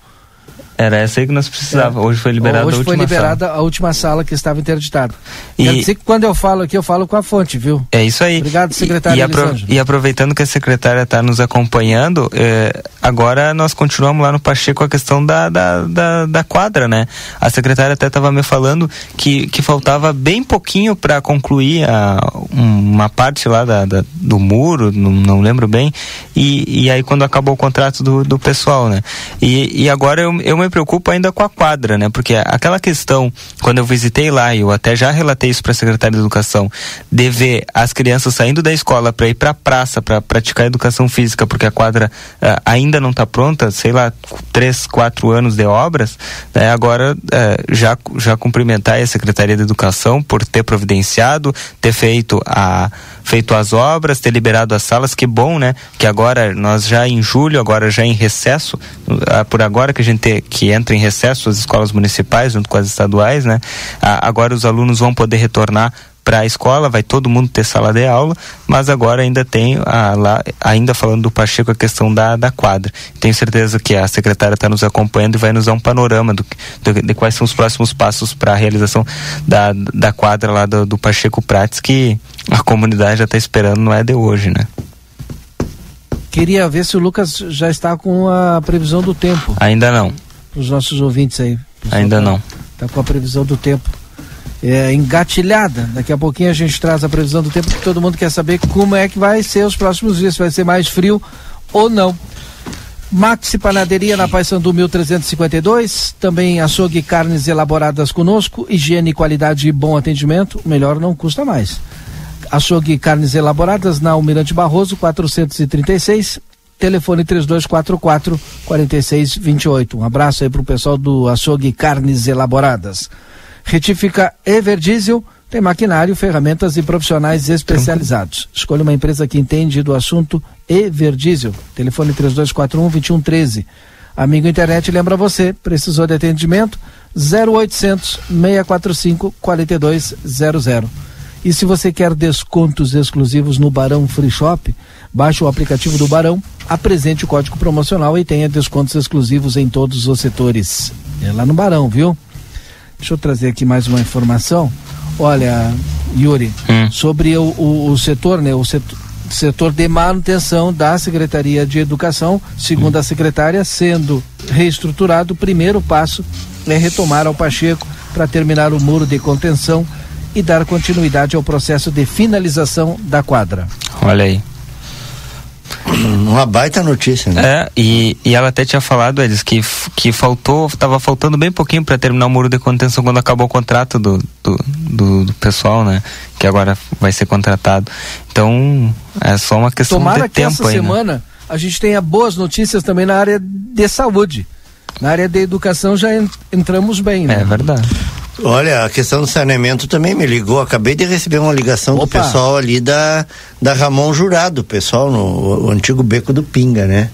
Era essa aí que nós precisava. É. Hoje foi liberada Hoje a última foi liberada sala. a última sala que estava interditada. E... Quer dizer que quando eu falo aqui, eu falo com a fonte, viu? É isso aí. Obrigado, secretário. E, e, apro e aproveitando que a secretária está nos acompanhando, eh, agora nós continuamos lá no Pacheco a questão da, da, da, da quadra, né? A secretária até estava me falando que, que faltava bem pouquinho para concluir a, uma parte lá da, da do muro, não, não, lembro bem, e, e aí quando acabou o contrato do, do pessoal, né? E, e agora eu, eu me preocupo ainda com a quadra, né? Porque aquela questão, quando eu visitei lá, e eu até já relatei isso para a secretária de Educação, de ver as crianças saindo da escola para ir para a praça para praticar educação física, porque a quadra uh, ainda não está pronta, sei lá, três, quatro anos de obras, né? agora uh, já, já cumprimentar a Secretaria de Educação por ter providenciado, ter feito, a, feito as obras, ter liberado as salas, que bom, né? Que agora nós já em julho, agora já em recesso, uh, por agora que a gente que entra em recesso as escolas municipais junto com as estaduais, né? agora os alunos vão poder retornar para a escola, vai todo mundo ter sala de aula, mas agora ainda tem, a, lá, ainda falando do Pacheco, a questão da, da quadra. Tenho certeza que a secretária está nos acompanhando e vai nos dar um panorama do, do de quais são os próximos passos para a realização da, da quadra lá do, do Pacheco Prates, que a comunidade já está esperando, não é de hoje, né? Queria ver se o Lucas já está com a previsão do tempo. Ainda não. Para os nossos ouvintes aí. Ainda não. Está com a previsão do tempo é, engatilhada. Daqui a pouquinho a gente traz a previsão do tempo, porque todo mundo quer saber como é que vai ser os próximos dias, se vai ser mais frio ou não. Maxi Panaderia na Paissandu 1352, também açougue e carnes elaboradas conosco, higiene, qualidade e bom atendimento, melhor não custa mais. Açougue e carnes elaboradas na Almirante Barroso 436, telefone 3244 4628. Um abraço aí pro pessoal do Açougue e Carnes Elaboradas. Retifica Everdiesel, tem maquinário, ferramentas e profissionais especializados. Escolha uma empresa que entende do assunto Everdiesel. Telefone 3241-2113. Amigo Internet lembra você, precisou de atendimento? 0800 645 4200. E se você quer descontos exclusivos no Barão Free Shop, baixe o aplicativo do Barão, apresente o código promocional e tenha descontos exclusivos em todos os setores. É lá no Barão, viu? Deixa eu trazer aqui mais uma informação. Olha, Yuri, hum. sobre o, o, o, setor, né? O setor, setor de manutenção da Secretaria de Educação, segundo hum. a secretária, sendo reestruturado, o primeiro passo é retomar ao Pacheco para terminar o muro de contenção e dar continuidade ao processo de finalização da quadra. Olha aí. Uma baita notícia, né? É, e, e ela até tinha falado, eles que, que faltou, estava faltando bem pouquinho para terminar o muro de contenção quando acabou o contrato do, do, do, do, pessoal, né? Que agora vai ser contratado. Então, é só uma questão Tomara de tempo que essa aí, semana né? a gente tenha boas notícias também na área de saúde. Na área de educação já entramos bem, né? É verdade. Olha, a questão do saneamento também me ligou. Acabei de receber uma ligação Opa. do pessoal ali da, da Ramon Jurado, pessoal no o antigo beco do Pinga, né?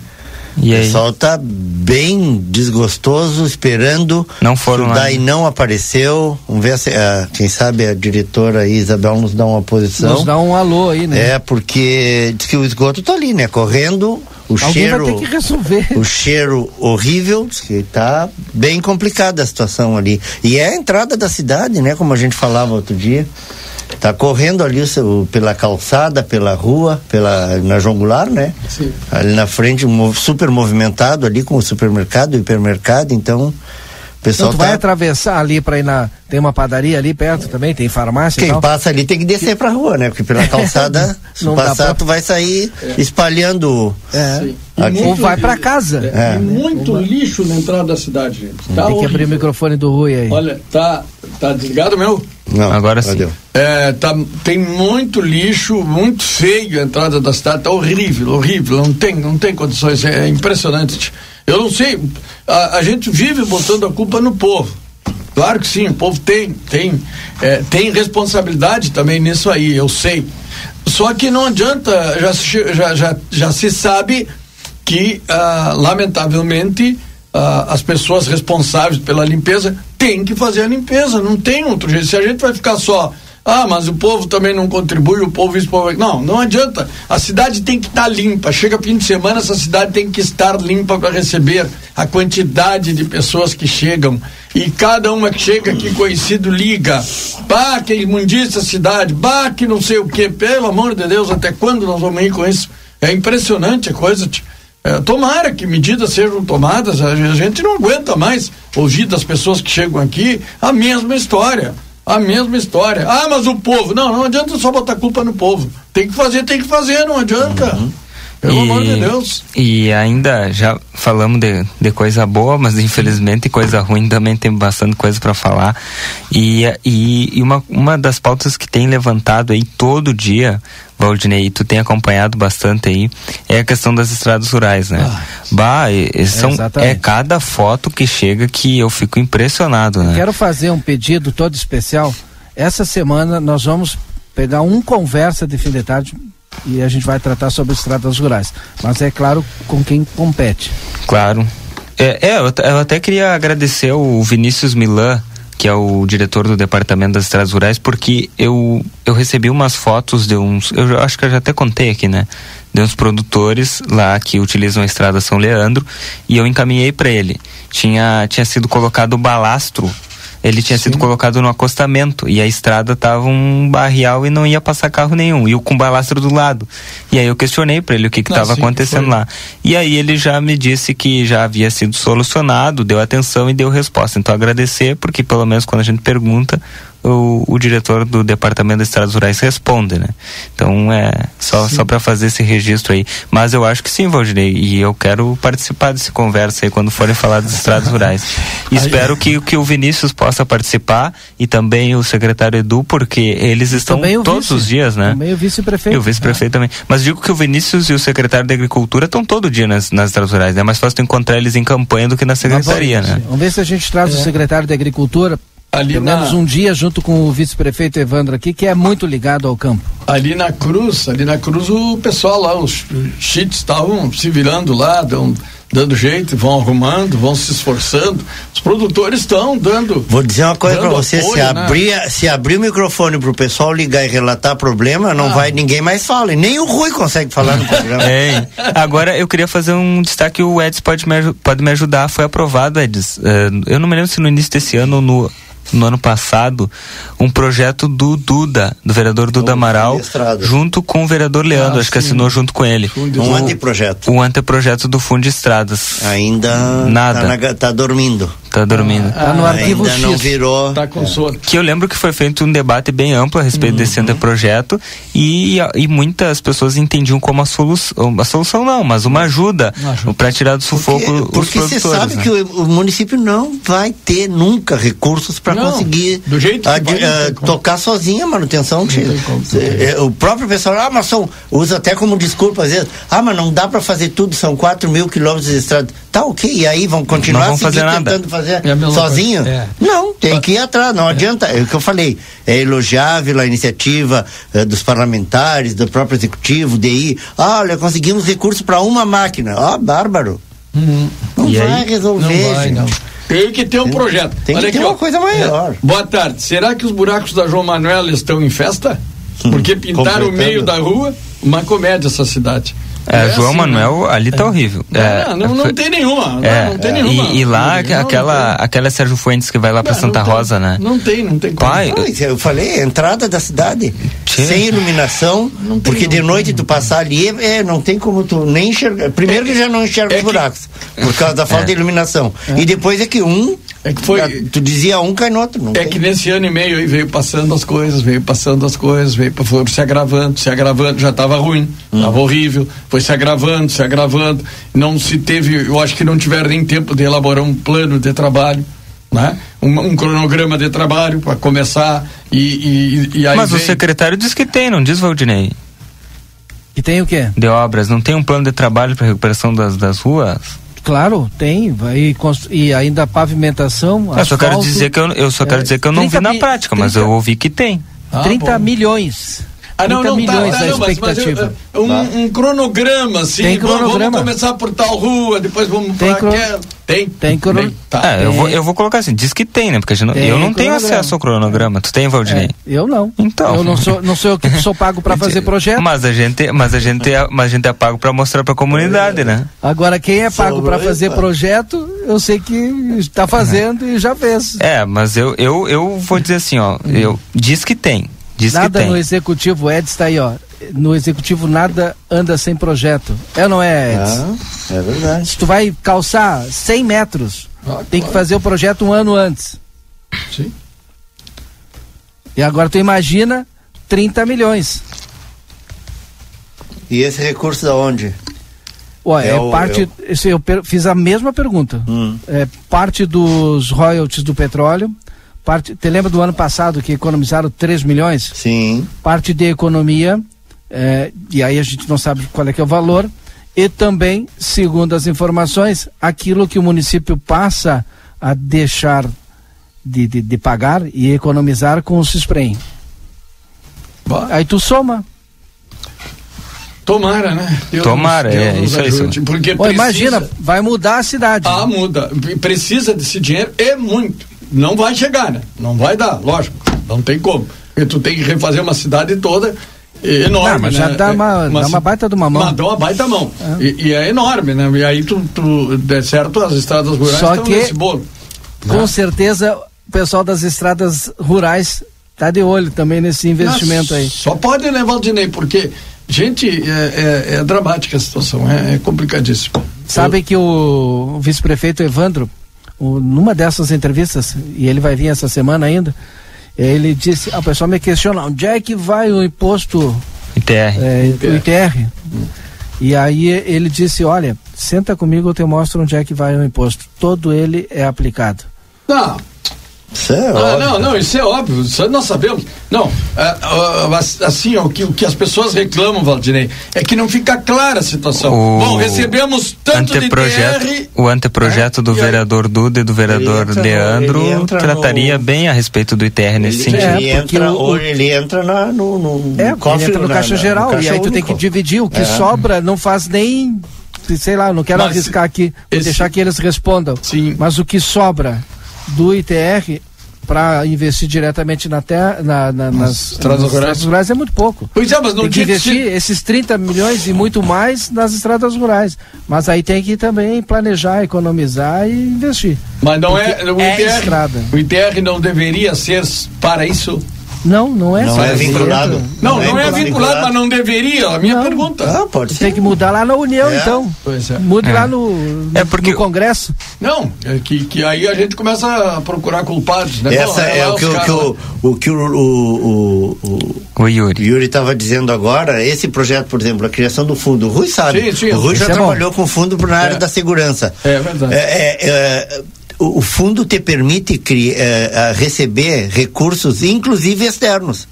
E o pessoal tá bem desgostoso, esperando. Não foram lá. Daí não apareceu. Vamos ver se, uh, quem sabe a diretora aí, Isabel, nos dá uma posição. Nos dá um alô aí, né? É, porque diz que o esgoto tá ali, né? Correndo, o Alguém cheiro. Vai ter que resolver. O cheiro horrível, que tá bem complicada a situação ali. E é a entrada da cidade, né? Como a gente falava outro dia. Tá correndo ali o, pela calçada, pela rua, pela na João Goulart, né? Sim. Ali na frente, um, super movimentado ali com o supermercado, o hipermercado, então pessoal então, tu tá... vai atravessar ali para ir na. Tem uma padaria ali perto também, tem farmácia. Quem passa ali tem que descer pra rua, né? Porque pela calçada, se passar, pra... tu vai sair é. espalhando. É. Ou vai para casa. É. E muito lixo na entrada da cidade, gente. Tá tem horrível. que abrir o microfone do Rui aí. Olha, tá, tá desligado meu? Não, agora sim. É, tá, tem muito lixo, muito feio a entrada da cidade, tá horrível, horrível, não tem, não tem condições, é impressionante. Eu não sei, a, a gente vive botando a culpa no povo. Claro que sim, o povo tem, tem, é, tem responsabilidade também nisso aí, eu sei. Só que não adianta, já, já, já, já se sabe que, ah, lamentavelmente, ah, as pessoas responsáveis pela limpeza têm que fazer a limpeza, não tem outro jeito. Se a gente vai ficar só Ah, mas o povo também não contribui, o povo isso, povo... Não, não adianta. A cidade tem que estar tá limpa. Chega fim de semana, essa cidade tem que estar limpa para receber a quantidade de pessoas que chegam. E cada uma que chega aqui conhecido liga. Bah, que imundícia a cidade, bah, que não sei o que. Pelo amor de Deus, até quando nós vamos ir com isso? É impressionante a coisa. É, tomara que medidas sejam tomadas, a gente não aguenta mais ouvir das pessoas que chegam aqui a mesma história a mesma história. Ah, mas o povo. Não, não adianta só botar culpa no povo. Tem que fazer, tem que fazer, não adianta. Uhum. Pelo e, amor de Deus. E ainda já falamos de, de coisa boa, mas infelizmente coisa ruim também tem bastante coisa para falar. E, e, e, uma, uma das pautas que tem levantado aí todo dia, Valdinei, tu tem acompanhado bastante aí, é a questão das estradas rurais, né? Ah, bah, são, é cada foto que chega que eu fico impressionado, né? Quero fazer um pedido todo especial. Essa semana nós vamos pegar um conversa de fim de tarde e a gente vai tratar sobre estradas rurais. Mas é claro com quem compete. Claro. É, é eu, até queria agradecer o Vinícius Milan, que é o diretor do Departamento das Estradas Rurais, porque eu, eu recebi umas fotos de uns. Eu acho que eu já até contei aqui, né? De uns produtores lá que utilizam a estrada São Leandro e eu encaminhei para ele. Tinha, tinha sido colocado balastro ele tinha Sim. sido colocado no acostamento e a estrada tava um barrial e não ia passar carro nenhum, e o com balastro do lado. E aí eu questionei para ele o que estava acontecendo lá. E aí ele já me disse que já havia sido solucionado, deu atenção e deu resposta. Então agradecer, porque pelo menos quando a gente pergunta, o, o diretor do Departamento de Estradas Rurais responde, né? Então é só, só para fazer esse registro aí. Mas eu acho que sim, Valdinei, e eu quero participar desse conversa aí quando forem falar das estradas rurais. Espero que, que o Vinícius possa participar e também o secretário Edu, porque eles estão todos vice, os dias, né? Também o vice-prefeito. E o vice-prefeito também. Mas digo que o Vinícius e o secretário da Agricultura estão todo dia nas, nas estradas rurais, né? É mais fácil tu encontrar eles em campanha do que na secretaria, né? Vamos ver se a gente traz é. o secretário da Agricultura Ali Pelo menos um dia junto com o vice-prefeito Evandro aqui, que é muito ligado ao campo. Ali na Cruz, ali na Cruz, o pessoal lá, os cheats estavam se virando lá, dão, dando jeito, vão arrumando, vão se esforçando. Os produtores estão dando. Vou dizer uma coisa para você: apoio, se, né? abrir, se abrir o microfone para o pessoal ligar e relatar problema, não ah. vai, ninguém mais fala. nem o Rui consegue falar no programa. É. Agora eu queria fazer um destaque: o Edson pode me, pode me ajudar. Foi aprovado, Edson. Uh, eu não me lembro se no início desse ano ou no no ano passado um projeto do Duda, do vereador Duda Amaral, junto com o vereador Leandro, ah, acho sim. que assinou junto com ele. Um anteprojeto. Um anteprojeto do Fundo de Estradas. Ainda nada. Tá, na, tá dormindo. Tá dormindo. Ah, tá no arquivo Ainda X. não virou. Tá com sono. Que eu lembro que foi feito um debate bem amplo a respeito uhum. desse anteprojeto e, e muitas pessoas entendiam como a solução, a solução não, mas uma ajuda, ajuda. para tirar do sufoco porque, os porque produtores. Porque você sabe né? que o, o, município não vai ter nunca recursos para conseguir do jeito a, a, tocar sozinho a manutenção. É, o próprio pessoal, ah, mas são, usa até como desculpa às vezes, ah, mas não dá para fazer tudo, são 4 mil quilômetros de estrada. Tá ok, e aí vão continuar não vão fazer tentando nada. Fazer é sozinho? É. Não, tem que ir atrás, não é. adianta. É o que eu falei, é elogiável a iniciativa é, dos parlamentares, do próprio executivo, de ir, ah, olha, conseguimos recurso para uma máquina. Ó, oh, bárbaro. Uhum. Não e vai aí? resolver, não vai, não. Tem que ter um projeto. Tem Olha que ter uma coisa maior. Boa tarde. Será que os buracos da João Manuel estão em festa? Hum, Porque pintaram o meio da rua, uma comédia essa cidade. É, é João assim, Manuel, né? ali tá é. horrível. Não, é, não, não, tem nenhuma. É, não, tem nenhuma. E, e lá, aquela, aquela Sérgio Fuentes que vai lá pra Santa tem, Rosa, né? Não tem, não tem como. Pai, eu falei, entrada da cidade, Tchê. sem iluminação, porque de noite tu passar ali, é, não tem como tu nem enxergar. Primeiro que já não enxerga os buracos, por causa da falta de iluminação. E depois é que um é que foi. Tu dizia um, cai no outro. Não é tem. que nesse ano e meio aí veio passando as coisas, veio passando as coisas, veio foi se agravando, se agravando, já estava ruim, estava hum. horrível, foi se agravando, se agravando. Não se teve, eu acho que não tiveram nem tempo de elaborar um plano de trabalho. Né? Um, um cronograma de trabalho para começar e, e, e aí Mas vem... o secretário diz que tem, não diz Valdinei? Que tem o quê? De obras, não tem um plano de trabalho para recuperação das, das ruas? Claro, tem. E, e ainda a pavimentação. Eu só quero dizer que eu, eu só quero é, dizer que eu não vi na prática, 30, mas eu ouvi que tem. Ah, 30 bom. milhões. Ah, não, não, milhões tá, a não, mas, mas expectativa. eu- um, um cronograma, assim. Tem vamos- cronograma. Vamos começar por tal rua, depois vamos Tem pra aquela. Tem. Tem crono- Bem, tá. Ah, eu vou, eu vou colocar assim, diz que tem, né? Porque a gente Tem eu não tenho cronograma. acesso ao cronograma. Tu tem, Valdinei? É, eu não. Então. Eu não sou, não sou eu que sou pago para fazer projeto. Mas a gente, mas a gente, é, mas a gente é pago para mostrar para a comunidade, né? Agora, quem é pago para aí, fazer pá. projeto, eu sei que está fazendo e já fez. É, mas eu, eu, eu vou dizer assim, ó, eu diz que tem, diz nada que tem. no executivo, Ed está aí, ó. No executivo nada anda sem projeto. É ou não é, Ed? Ah, é verdade. Se tu vai calçar 100 metros, Ah, tem que claro. fazer o projeto um ano antes. Sim. E agora tu imagina 30 milhões. E esse recurso da onde? Ó, é, É o- parte. é Eu per- fiz a mesma pergunta. Hum. É parte dos royalties do petróleo. Parte, te lembra do ano passado que economizaram 3 milhões? Sim. Parte de economia, é, e aí a gente não sabe qual é que é o valor. E também, segundo as informações, aquilo que o município passa a deixar de, de, de pagar e economizar com o Cisprem. Aí tu soma. Tomara, né? Deus Tomara, Deus é, nos isso aí, ajude, sim. Porque Pô, precisa, imagina, vai mudar a cidade. Ah, muda. Precisa desse dinheiro e muito. Não vai chegar, né? Não vai dar, lógico. Não tem como. Porque tu tem que refazer uma cidade toda é enorme, Não, mas né? já dá uma- É, dá uma baita de uma mão. Mas dá uma baita mão. E, e é enorme, né? E aí tu, tu der certo, as estradas rurais Só estão que- nesse bolo. Com certeza o pessoal das estradas rurais tá de olho também nesse investimento Mas aí. Só pode, né, Valdinei? Porque, gente, é, é- é dramática a situação, é, é complicadíssimo. Sabe que o, o vice-prefeito Evandro, o- numa dessas entrevistas, e ele vai vir essa semana ainda, ele disse, a pessoa me questiona, onde é que vai o imposto, ITR. é, o ITR? E aí ele disse, olha, senta comigo, eu te mostro onde é que vai o imposto. Todo ele é aplicado. Não, Isso é Ah, óbvio. não, não, isso é óbvio, isso nós sabemos. Não, ah, assim, o que, o que as pessoas reclamam, Valdinei, é que não fica clara a situação. O Bom, recebemos tanto de anteprojeto, ITR, o anteprojeto do É, aí- vereador Duda e do vereador entra no- Leandro trataria no- bem a respeito do ITR nesse Ele, sentido. É, ele porque entra, o- ou ele entra na, no, no, É, no cofre, ele entra no na- caixa na- no geral, caixa e aí tu tem que único. dividir. O que É. sobra não faz nem. Sei lá, não quero Mas arriscar aqui, vou esse- deixar que eles respondam. Sim. Mas o que sobra do ITR para investir diretamente na terra, na, na- nas estradas nas rurais. rurais é muito pouco. Pois é, mas não Tem que que investir ser- esses 30 milhões e muito mais nas estradas rurais. Mas aí tem que também planejar, economizar e investir. Mas não é, Porque o é ITR, estrada. o ITR não deveria ser para isso. Não, não é Não é vinculado. Não, Não é não é vinculado, vinculado. mas não deveria. A minha Não. pergunta. Ah, pode Tem ser. que mudar lá na União, É. então. Pois é. Mude É. lá no, É porque- no Congresso. Não, é que, que aí a gente começa a procurar culpados, né? Essa é o que, o, que o, o que o, o, o, o O Yuri. Yuri estava dizendo agora, esse projeto, por exemplo, a criação do fundo, o Rui sabe. Sim, sim, o Rui já é bom. trabalhou com fundo na área É. da segurança. É verdade. É, é, é, o, o fundo te permite cri- é, receber recursos, inclusive externos.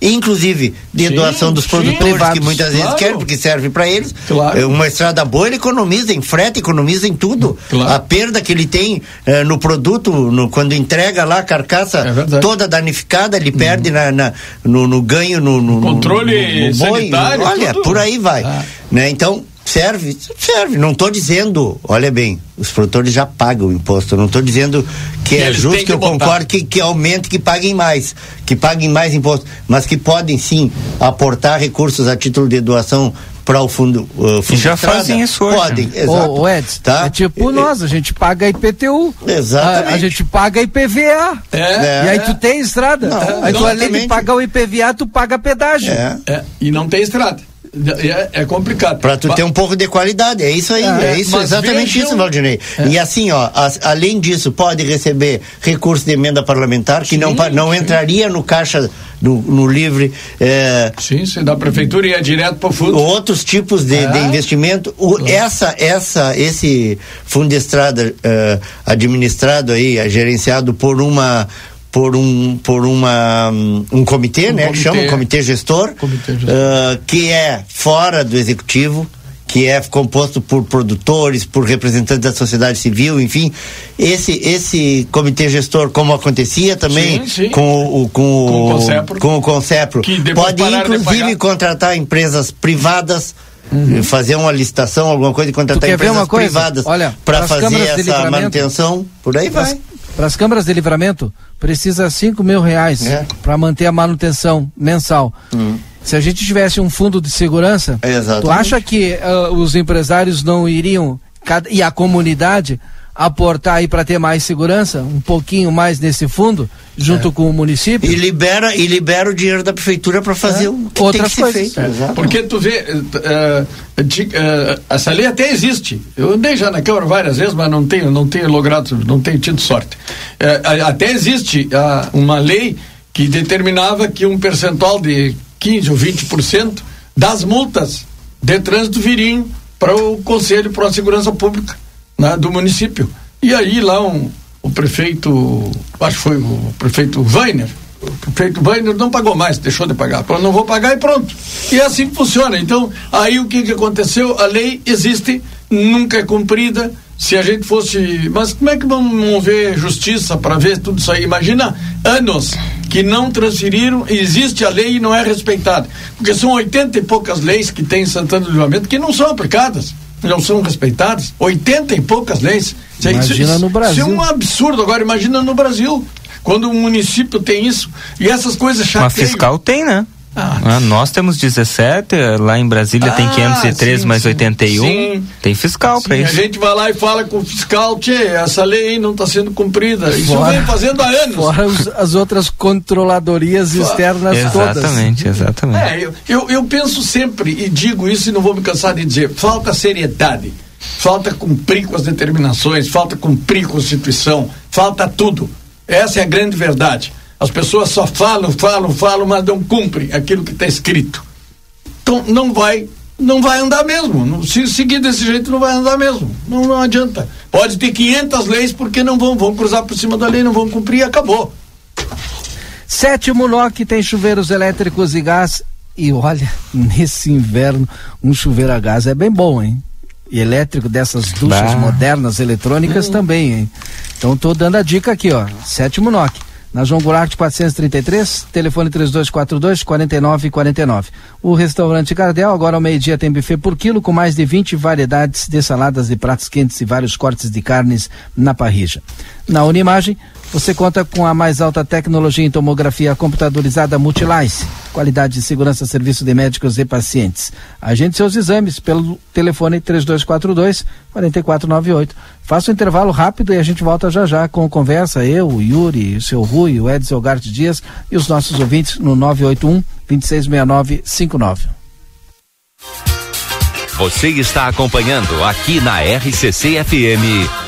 Inclusive de Sim, doação dos sim. produtores, Privados, que muitas vezes claro. querem, porque serve para eles. Claro. É, Uma estrada boa, ele economiza em frete, economiza em tudo. Claro. A perda que ele tem eh, no produto, no- quando entrega lá a carcaça É toda danificada, ele perde na, na- no, no ganho, no, no- Controle no boi. sanitário, Olha, tudo. por aí vai. Ah. Né? Então, serve, serve. Não estou dizendo, olha bem, os produtores já pagam o imposto. Eu Não estou dizendo que, Que é justo, que, que eu botar. concordo que, que aumente, que paguem mais, que paguem mais imposto, mas que podem sim aportar recursos a título de doação para o fundo. Uh, fundo já fazem isso hoje, Podem, né? exato. Ô, Edson, Tá? é tipo E- nós, a gente paga IPTU. Exatamente. A, a gente paga IPVA. É, É. E aí tu tem estrada. Não, aí tu além de pagar o IPVA, tu paga pedágio. É. É, e não tem estrada. É, é complicado. Pra tu ter um pouco de qualidade, é isso aí, É, é, isso, exatamente vejam- isso, Valdinei. E assim, ó, as- além disso, pode receber recurso de emenda parlamentar que não, pa- não entraria no caixa, no, no livre, é, Sim, sim, da prefeitura ia direto pro fundo. outros tipos de, de É. investimento. O- essa, essa, esse fundo de estrada é, administrado aí, é, gerenciado por uma por um por uma um, comitê, Um né, que comitê. chama um comitê gestor, Comitê gestor. ah, que é fora do executivo, que é composto por produtores, por representantes da sociedade civil, enfim, esse esse comitê gestor, como acontecia também Sim, sim. com o com, Com o o Concepro. com o Concepro, Que pode inclusive contratar empresas privadas fazer uma licitação, alguma coisa e contratar empresas privadas para fazer essa manutenção, por aí vai. Para as câmaras de livramento, precisa 5 mil reais É. para manter a manutenção mensal. Se a gente tivesse um fundo de segurança, Exatamente. tu acha que ah, os empresários não iriam, cada- e a comunidade, aportar aí para ter mais segurança, um pouquinho mais nesse fundo, junto com o município? E libera, e libera o dinheiro da prefeitura para fazer o que Outras tem que ser coisas. feito. Exato. Porque tu vê, eh, de- eh, essa lei até existe. Eu andei já na Câmara várias vezes, mas não tenho, não tenho logrado, não tenho tido sorte. A- até existe ah, uma lei que determinava que um percentual de 15 ou 20% das multas de trânsito viriam para o Conselho para a Segurança Pública né, do município. E aí lá um, o prefeito, acho que foi o prefeito Weiner, o prefeito Weiner não pagou mais, deixou de pagar. Falou, não vou pagar e pronto. E é assim que funciona. Então, aí o que, que aconteceu? A lei existe, nunca é cumprida. Se a gente fosse. Mas como é que vamos mover justiça para ver tudo isso aí? Imagina anos que não transferiram, existe a lei e não é respeitada. Porque são 80 e poucas leis que tem em Santana do Livramento que não são aplicadas, não são respeitadas. 80 e poucas leis. Isso- Imagina isso- no Brasil. Isso é um absurdo. Agora, imagina no Brasil. Quando um município tem isso e essas coisas chateiam. fiscal tem, né? Ah. Nós temos 17, lá em Brasília tem Ah, 503 sim, mais sim. 81. Sim. Tem fiscal Sim, isso. A gente vai lá e fala com o fiscal, tchê, essa lei aí não está sendo cumprida. Isso Fora- vem fazendo há anos. Fora os- as outras controladorias externas todas. Exatamente, exatamente. É, eu, eu, eu penso sempre, e digo isso e não vou me cansar de dizer, falta seriedade, falta cumprir com as determinações, falta cumprir com a Constituição, falta tudo. Essa é a grande verdade. As pessoas só falam, falam, falam, mas não cumprem aquilo que está escrito. Então não vai, não vai andar mesmo. Se seguir desse jeito não vai andar mesmo. Não, não adianta. Pode ter 500 leis porque não vão, vão cruzar por cima da lei, não vão cumprir e acabou. Sétimo NOC tem chuveiros elétricos e gás. E olha, nesse inverno, um chuveiro a gás é bem bom, hein? E elétrico dessas duchas Bah. modernas eletrônicas também, hein? Então tô dando a dica aqui, ó. Sétimo NOC. Na João Goulart 433, telefone 3242 4949. O restaurante Gardel, agora ao meio-dia, tem buffet por quilo com mais de 20 variedades de saladas e pratos quentes e vários cortes de carnes na parrija. Na Unimagem, você conta com a mais alta tecnologia em tomografia computadorizada Multilice, qualidade de segurança serviço de médicos e pacientes. Agende seus exames pelo telefone 3242 4498. Faça um intervalo rápido e a gente volta já já com conversa, eu, o Yuri, o seu Rui, o Edson Gart Dias e os nossos ouvintes no 981 2669 59. Você está acompanhando aqui na RCC FM.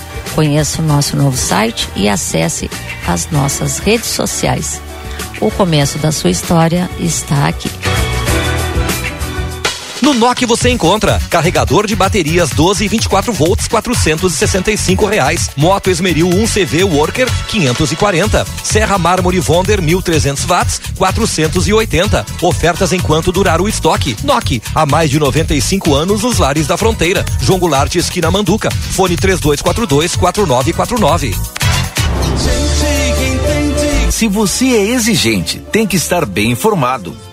Conheça o nosso novo site e acesse as nossas redes sociais. O começo da sua história está aqui. No NOC você encontra carregador de baterias 12 e 24 volts 465 reais, moto Esmeril 1 CV Worker 540, Serra Mármore Vonder 1300 watts 480. Ofertas enquanto durar o estoque. NOC há mais de 95 anos nos lares da fronteira. João Goulart esquina Manduca. Fone 3242 4949. Se você é exigente, tem que estar bem informado.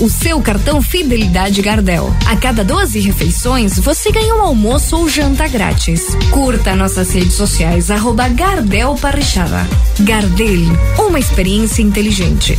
O seu cartão Fidelidade Gardel. A cada 12 refeições, você ganha um almoço ou janta grátis. Curta nossas redes sociais, arroba Gardel Parrichada. Gardel, uma experiência inteligente.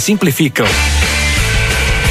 simplificam.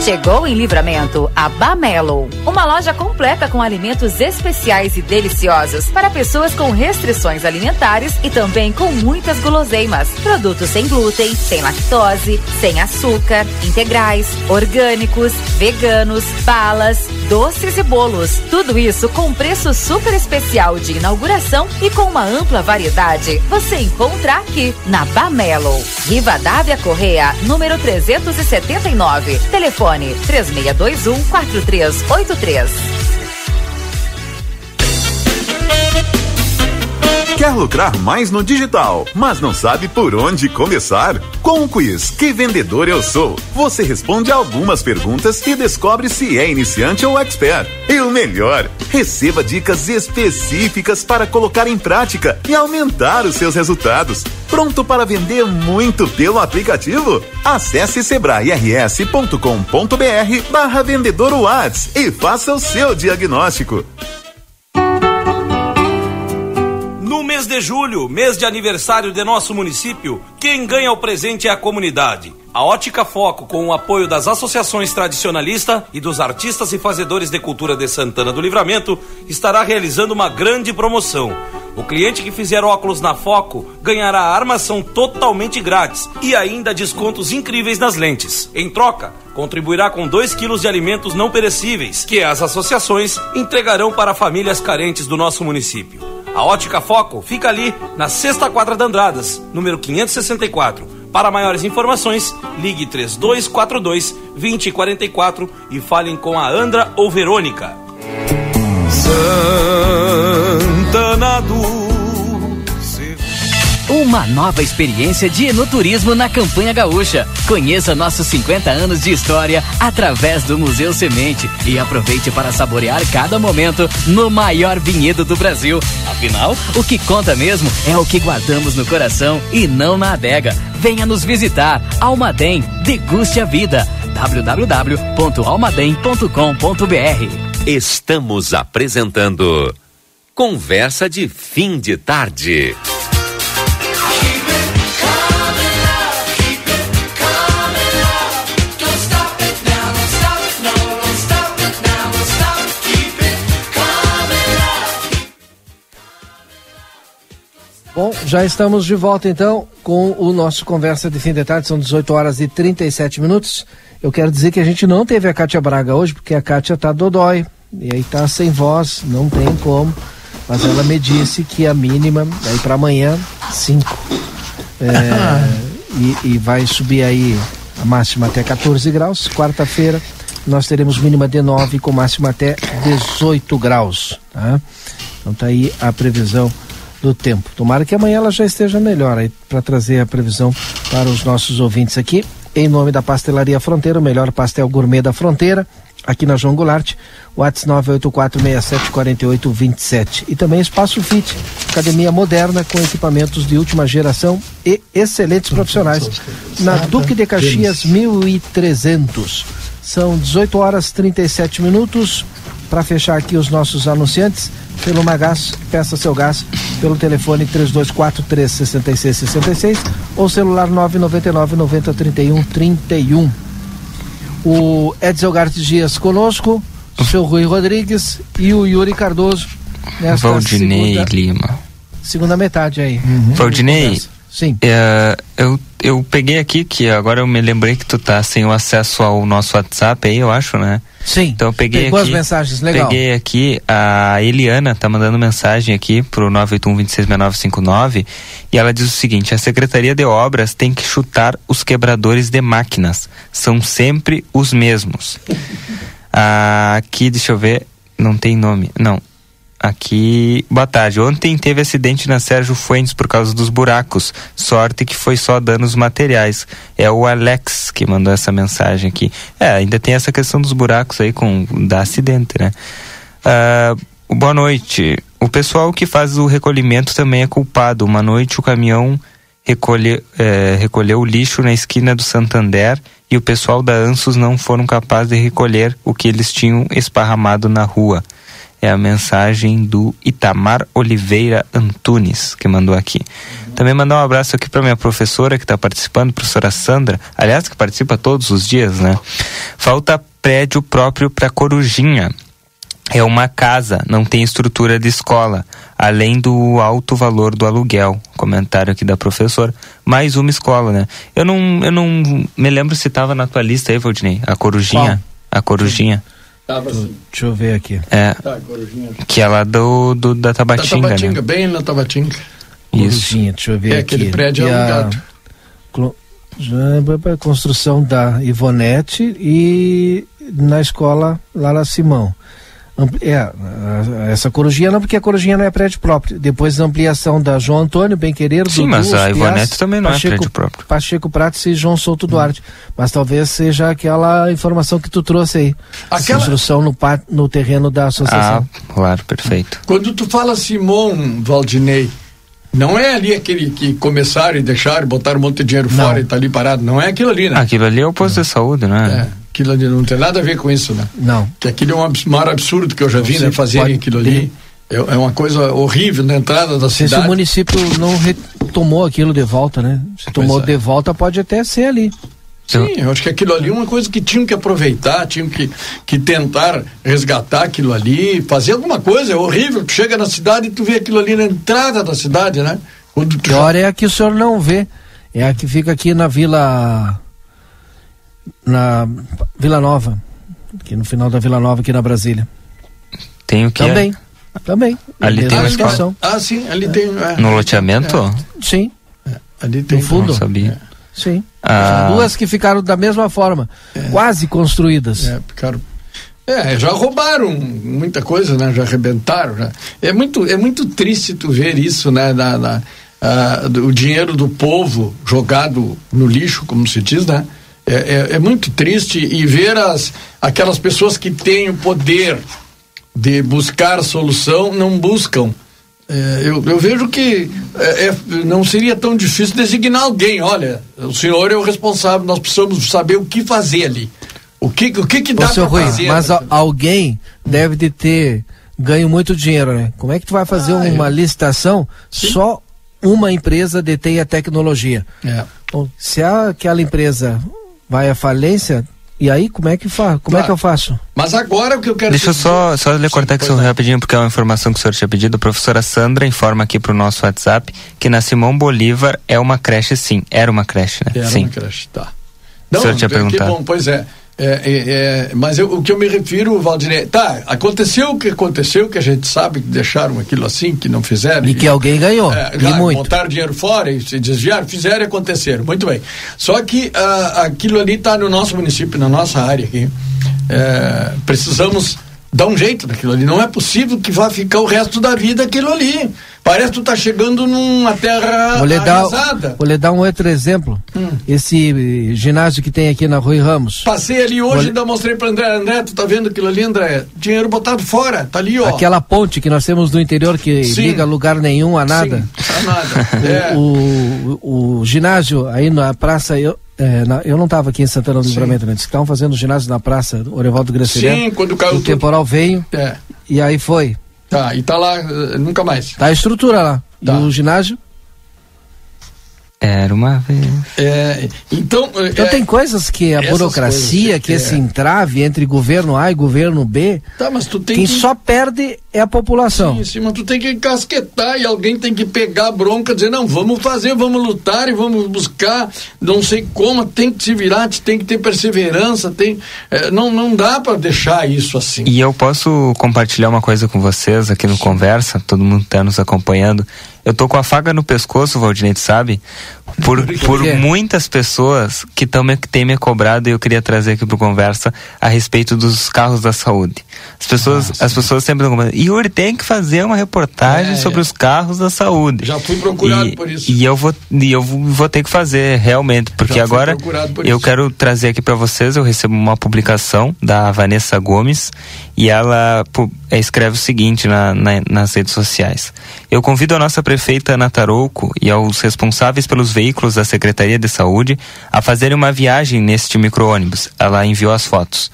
Chegou em Livramento a Bamelo, uma loja completa com alimentos especiais e deliciosos para pessoas com restrições alimentares e também com muitas guloseimas. Produtos sem glúten, sem lactose, sem açúcar, integrais, orgânicos, veganos, balas, doces e bolos. Tudo isso com preço super especial de inauguração e com uma ampla variedade. Você encontra aqui na Bamelo. Rivadavia Correia, número 379. Telefone 3621 4383. Quer lucrar mais no digital, mas não sabe por onde começar? Com o quiz Que Vendedor Eu Sou, você responde algumas perguntas e descobre se é iniciante ou expert. E o melhor, receba dicas específicas para colocar em prática e aumentar os seus resultados. Pronto para vender muito pelo aplicativo? Acesse sebrae-rs.com.br barra vendedor Whats e faça o seu diagnóstico. No mês de julho, mês de aniversário de nosso município, quem ganha o presente é a comunidade. A Ótica Foco, com o apoio das associações tradicionalistas e dos artistas e fazedores de cultura de Santana do Livramento, estará realizando uma grande promoção. O cliente que fizer óculos na Foco ganhará a armação totalmente grátis e ainda descontos incríveis nas lentes. Em troca, contribuirá com 2 quilos de alimentos não perecíveis, que as associações entregarão para famílias carentes do nosso município. A Ótica Foco fica ali na sexta quadra da Andradas, número 564. Para maiores informações, ligue 3242 2044 e falem com a Andra ou Verônica. Santana do uma nova experiência de enoturismo na campanha gaúcha. Conheça nossos 50 anos de história através do Museu Semente e aproveite para saborear cada momento no maior vinhedo do Brasil. Afinal, o que conta mesmo é o que guardamos no coração e não na adega. Venha nos visitar. Almaden, deguste a vida. www.almaden.com.br Estamos apresentando Conversa de Fim de Tarde. Bom, já estamos de volta então com o nosso Conversa de Fim de Tarde, são 18 horas e 37 minutos. Eu quero dizer que a gente não teve a Kátia Braga hoje, porque a Kátia tá dodói, e aí tá sem voz, não tem como, mas ela me disse que a mínima, aí para amanhã, 5. É, e, e vai subir aí a máxima até 14 graus, quarta-feira nós teremos mínima de 9 com máxima até 18 graus, tá? Então tá aí a previsão do tempo. Tomara que amanhã ela já esteja melhor aí para trazer a previsão para os nossos ouvintes aqui. Em nome da Pastelaria Fronteira, o melhor pastel gourmet da fronteira, aqui na João Goulart, WhatsApp 984674827. E também Espaço Fit, academia moderna com equipamentos de última geração e excelentes profissionais. Na Duque de Caxias 1300. São 18 horas 37 minutos. Para fechar aqui os nossos anunciantes, pelo Magás, peça seu gás pelo telefone 3243-6666 ou celular 999 90 31 31. O Edson Gartes Dias conosco, o seu Rui Rodrigues e o Yuri Cardoso. Valdinei segunda, Lima. Segunda metade aí. Uhum. Valdinei, Sim. É, eu, eu peguei aqui que agora eu me lembrei que tu tá sem o acesso ao nosso WhatsApp aí, eu acho, né? Sim. Então eu peguei Pegou aqui. as mensagens, legal. Peguei aqui, a Eliana tá mandando mensagem aqui pro 981-266959 e ela diz o seguinte: a Secretaria de Obras tem que chutar os quebradores de máquinas. São sempre os mesmos. Ah, aqui, deixa eu ver, não tem nome. Não. Aqui, boa tarde. Ontem teve acidente na Sérgio Fuentes por causa dos buracos. Sorte que foi só danos materiais. É o Alex que mandou essa mensagem aqui. É, ainda tem essa questão dos buracos aí com da acidente, né? Ah, boa noite. O pessoal que faz o recolhimento também é culpado. Uma noite o caminhão recolhe, é, recolheu o lixo na esquina do Santander e o pessoal da Ansos não foram capazes de recolher o que eles tinham esparramado na rua é a mensagem do Itamar Oliveira Antunes, que mandou aqui. Também mandar um abraço aqui para minha professora que está participando, professora Sandra, aliás, que participa todos os dias, né? Falta prédio próprio para Corujinha. É uma casa, não tem estrutura de escola, além do alto valor do aluguel. Comentário aqui da professora. Mais uma escola, né? Eu não, eu não me lembro se estava na tua lista aí, Valdinei, a Corujinha. Qual? A Corujinha. Tava assim. Deixa eu ver aqui. É. Tá, Corujinha. Que é lá do, do da Tabatinga, da Tabatinga, né? bem na Tabatinga. Isso. Corujinha, deixa eu ver É, aqui. aquele prédio E é alugado. a construção da Ivonete e na escola lá na Simão. É, a- essa corujinha não, porque a corujinha não é prédio próprio. Depois a ampliação da João Antônio, bem querer, Sim, mas a Ivonete também não é prédio próprio. Pacheco Prates e João Souto Duarte. Mas talvez seja aquela informação que tu trouxe aí. Aquela- Construção no, no terreno da Ah, associação. claro, perfeito. Quando tu fala Simon Valdinei, não é ali aquele que começaram e deixaram, botaram um monte de dinheiro fora e tá ali parado. Não é aquilo ali, né? Aquilo ali é o posto de saúde, né? É, aquilo ali não tem nada a ver com isso, né? Não. Que aquilo é um abs- maior absurdo que eu já vi, né? Fazerem pode- aquilo ali. É, é uma coisa horrível na entrada da Se cidade. o município não retomou aquilo de volta, né? Se tomou é. de volta, pode até ser ali. Sim, eu acho que aquilo ali é uma coisa que tinham que aproveitar, tinham que, que tentar resgatar aquilo ali, fazer alguma coisa. É horrível. Tu chega na cidade e tu vê aquilo ali na entrada da cidade, né? Quando tu Pior é a que o senhor não vê. É a que fica aqui na Vila. Na Vila Nova. Aqui no final da Vila Nova, aqui na Brasília. Tem o que? Também. Também. Ali tem uma escola. Ah, sim, ali tem. é. No loteamento? Sim. Ali tem. No fundo. Não sabia. Sim. Ah. São duas que ficaram da mesma forma. Quase construídas. É, ficaram. É, já roubaram muita coisa, né? Já arrebentaram. Já. É, muito, é muito triste tu ver isso, né? Na, na- ah, do- o dinheiro do povo jogado no lixo, como se diz, né? É, é, é muito triste e ver as, aquelas pessoas que têm o poder de buscar solução, não buscam. É, eu, eu vejo que é, é, não seria tão difícil designar alguém. Olha, o senhor é o responsável, nós precisamos saber o que fazer ali. O que, o que, que dá para fazer? mas a- alguém deve de ter ganho muito dinheiro, né? Como é que tu vai fazer Ah, uma licitação só uma empresa detém a tecnologia? É. Bom, se aquela empresa vai à falência, e aí como é que fa como é Claro. que eu faço? Mas agora o que eu quero Deixa eu só, só lhe cortar aqui é. rapidinho, porque é uma informação que o senhor tinha pedido. A professora Sandra informa aqui pro nosso WhatsApp que na Simão Bolívar é uma creche, sim. Era uma creche, né? Era sim. uma creche, tá. O senhor tinha que perguntado. bom, pois é. É, é, é, mas eu- o que eu me refiro, Valdinei, tá, aconteceu o que aconteceu, que a gente sabe que deixaram aquilo assim, que não fizeram. E que alguém ganhou, É, e claro, muito. botaram dinheiro fora e se desviaram, fizeram e aconteceram. Muito bem. Só que ah, aquilo ali está no nosso município, na nossa área aqui. É, precisamos dar um jeito naquilo ali. Não é possível que vá ficar o resto da vida aquilo ali. Parece que tu tá chegando numa terra Vou lhe, dar, arrasada. vou lhe dar um outro exemplo. Hum. Esse eh, ginásio que tem aqui na Rui Ramos. Passei ali hoje, Olha- ainda mostrei para André. André, tu tá vendo aquilo ali, André? Dinheiro botado fora, tá ali, ó. Aquela ponte que nós temos do interior que Sim. liga lugar nenhum a nada. Sim, tá nada. É. O, o, o ginásio aí na praça, eu, é, na- eu não estava aqui em Santana do Livramento, né? Eles estavam fazendo ginásio na praça Orevaldo Graciliano. Sim, quando caiu O tudo. temporal veio É. e aí foi. Tá, e tá lá, eh, nunca mais. Tá a estrutura lá. Tá. E o ginásio? Era uma vez. É, então. Então é, tem coisas que a burocracia, coisas, que é. esse entrave entre governo A e governo B, Tá, mas tu tem quem que. só perde é a população. Sim, sim, mas tu tem que casquetar e alguém tem que pegar a bronca, dizer, não, vamos fazer, vamos lutar e vamos buscar, não sei como, tem que se virar, tem que ter perseverança, tem. é, não, não dá para deixar isso assim. E eu posso compartilhar uma coisa com vocês aqui no Conversa, todo mundo está nos acompanhando. Eu tô com a faca no pescoço, Valdinei, sabe? Por, por muitas pessoas que me, têm me cobrado e eu queria trazer aqui pro Conversa a respeito dos carros da saúde. As pessoas, as pessoas sempre estão cobrando. Yuri, tem que fazer uma reportagem É, sobre é. os carros da saúde. Já fui procurado e, por isso. E eu vou, e eu vou ter que fazer realmente, porque Já agora por eu isso. quero trazer aqui para vocês, eu recebo uma publicação da Vanessa Gomes e ela escreve o seguinte na, na- nas redes sociais. Eu convido a nossa prefeita Ana Tarouco e aos responsáveis pelos veículos da Secretaria de Saúde a fazerem uma viagem neste micro-ônibus. Ela enviou as fotos.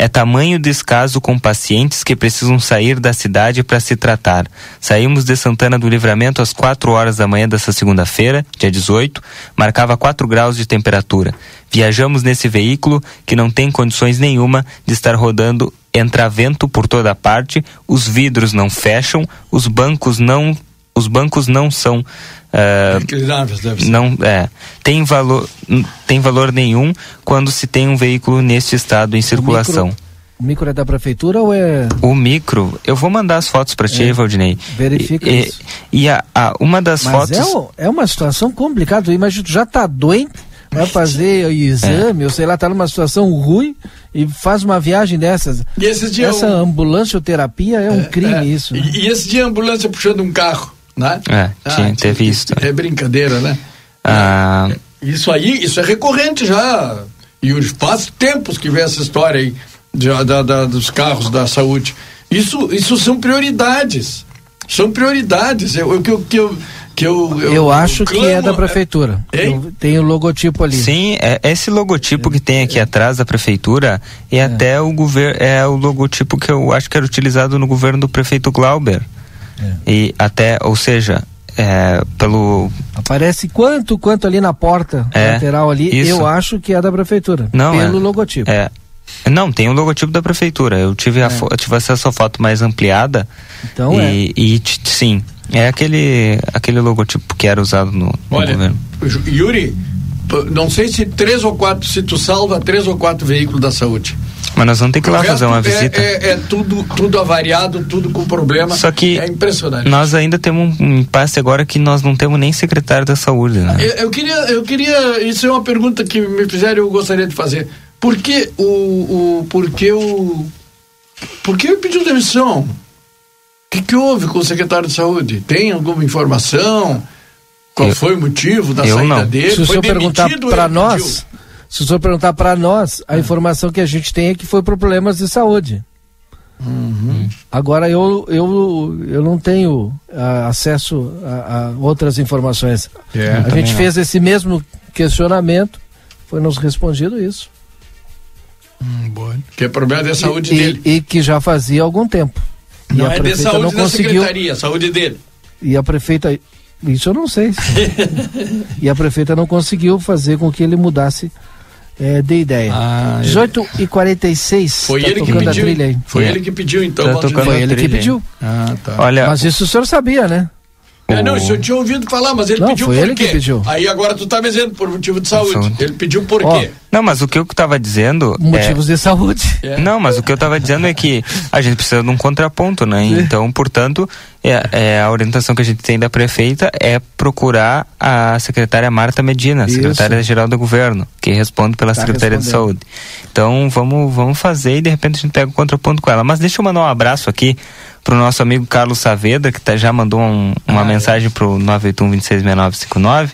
É tamanho descaso com pacientes que precisam sair da cidade para se tratar. Saímos de Santana do Livramento às 4 horas da manhã dessa segunda-feira, dia 18, marcava 4 graus de temperatura. Viajamos nesse veículo que não tem condições nenhuma de estar rodando entra vento por toda parte, os vidros não fecham, os bancos não os bancos não são ser. não é tem valor tem valor nenhum quando se tem um veículo neste estado em circulação O micro é da prefeitura ou é. O micro, eu vou mandar as fotos para ti, É. Valdinei. Verifica e, isso. E, e a, a- uma das Mas fotos. é, é uma situação complicada. Imagina, tu já tá doente, vai fazer o exame, ou sei lá, tá numa situação ruim e faz uma viagem dessas. E esses dias Essa eu- ambulancioterapia é um crime, É, isso. né? E, e esse dia a ambulância puxando um carro, né? É, tinha, teve isso. É brincadeira, né? Ah, Isso aí, isso é recorrente já. E os- faz tempos que vem essa história aí já da, da- dos carros da saúde. Isso, isso são prioridades. São prioridades. Eu, eu, que eu, que eu, que eu, Eu, acho que é da prefeitura. Hein? Eu- Tem o logotipo ali. Sim, é, esse logotipo que tem aqui atrás da prefeitura é, até o governo é o logotipo que eu acho que era utilizado no governo do prefeito Glauber. É. E até, ou seja, é, pelo Aparece quanto, quanto ali na porta É, lateral ali. isso. Eu acho que é da prefeitura. Não, pelo é. logotipo. É. Não, tem o logotipo da prefeitura. Eu tive, a fo- eu tive acesso à foto mais ampliada. Então é. e, e t- sim, é aquele, aquele logotipo que era usado no, no Olha, governo. Yuri, não sei se três ou quatro, se tu salva três ou quatro veículos da saúde. Mas nós vamos ter que ir lá fazer uma é- visita. É, é tudo, tudo avariado, tudo com problema. Só que é impressionante. nós ainda temos um impasse agora que nós não temos nem secretário da saúde, né? Eu, eu queria, eu queria, isso é uma pergunta que me fizeram e eu gostaria de fazer. Por que o, o por que o, por que ele pediu demissão? O que, que houve com o secretário de saúde? Tem alguma informação? Qual Eu- foi o motivo da saída não. dele? Se o foi senhor perguntar para nós, pediu? se o senhor perguntar para nós, a informação que a gente tem é que foi por problemas de saúde. Uhum. Agora eu, eu, eu não tenho ah, acesso a, a outras informações. É, a gente não. fez esse mesmo questionamento, foi nos respondido isso. Que é problema da saúde e, dele. e que já fazia algum tempo. E Não a é de saúde não da conseguiu. secretaria, saúde dele. E a prefeita. Isso eu não sei. e a prefeita não conseguiu fazer com que ele mudasse eh, de ideia. Ah, 18 e 46 Foi tá ele que pediu. Foi É. ele que pediu, então. Tá Foi ele que pediu. Ah, tá. Olha, Mas isso o senhor sabia, né? É, não, isso eu tinha ouvido falar, mas ele Não, pediu foi por ele quê? que pediu. Aí agora tu tá me dizendo por motivo de saúde. Saúde. Ele pediu por Ó, quê? Não, mas o que eu estava dizendo. é- Motivos de saúde. É. Não, mas o que eu estava dizendo é que a gente precisa de um contraponto, né? Então, portanto, é, é, a orientação que a gente tem da prefeita é procurar a secretária Marta Medina, secretária-geral do governo, que responde pela Tá Secretaria de. Saúde. Então, vamos, vamos fazer e de repente a gente pega o contraponto com ela. Mas deixa eu mandar um abraço aqui pro nosso amigo Carlos Saavedra, que tá, já mandou um- uma Ah, é. mensagem pro 981-266959,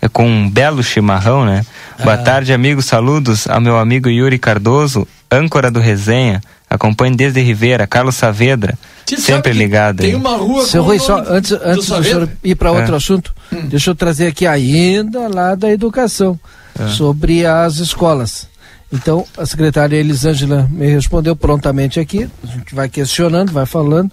é, com um belo chimarrão, né? Ah. Boa tarde, amigos. Saludos ao meu amigo Yuri Cardoso, âncora do Resenha. Acompanhe desde Ribeira, Carlos Saavedra, sempre ligado aí. Tem uma rua Seu com Rui, o só antes, do antes do Saavedra? senhor ir para outro É. assunto, Hum. deixa eu trazer aqui ainda lá da educação, É. sobre as escolas. Então, a secretária Elisângela me respondeu prontamente aqui, a gente vai questionando, vai falando,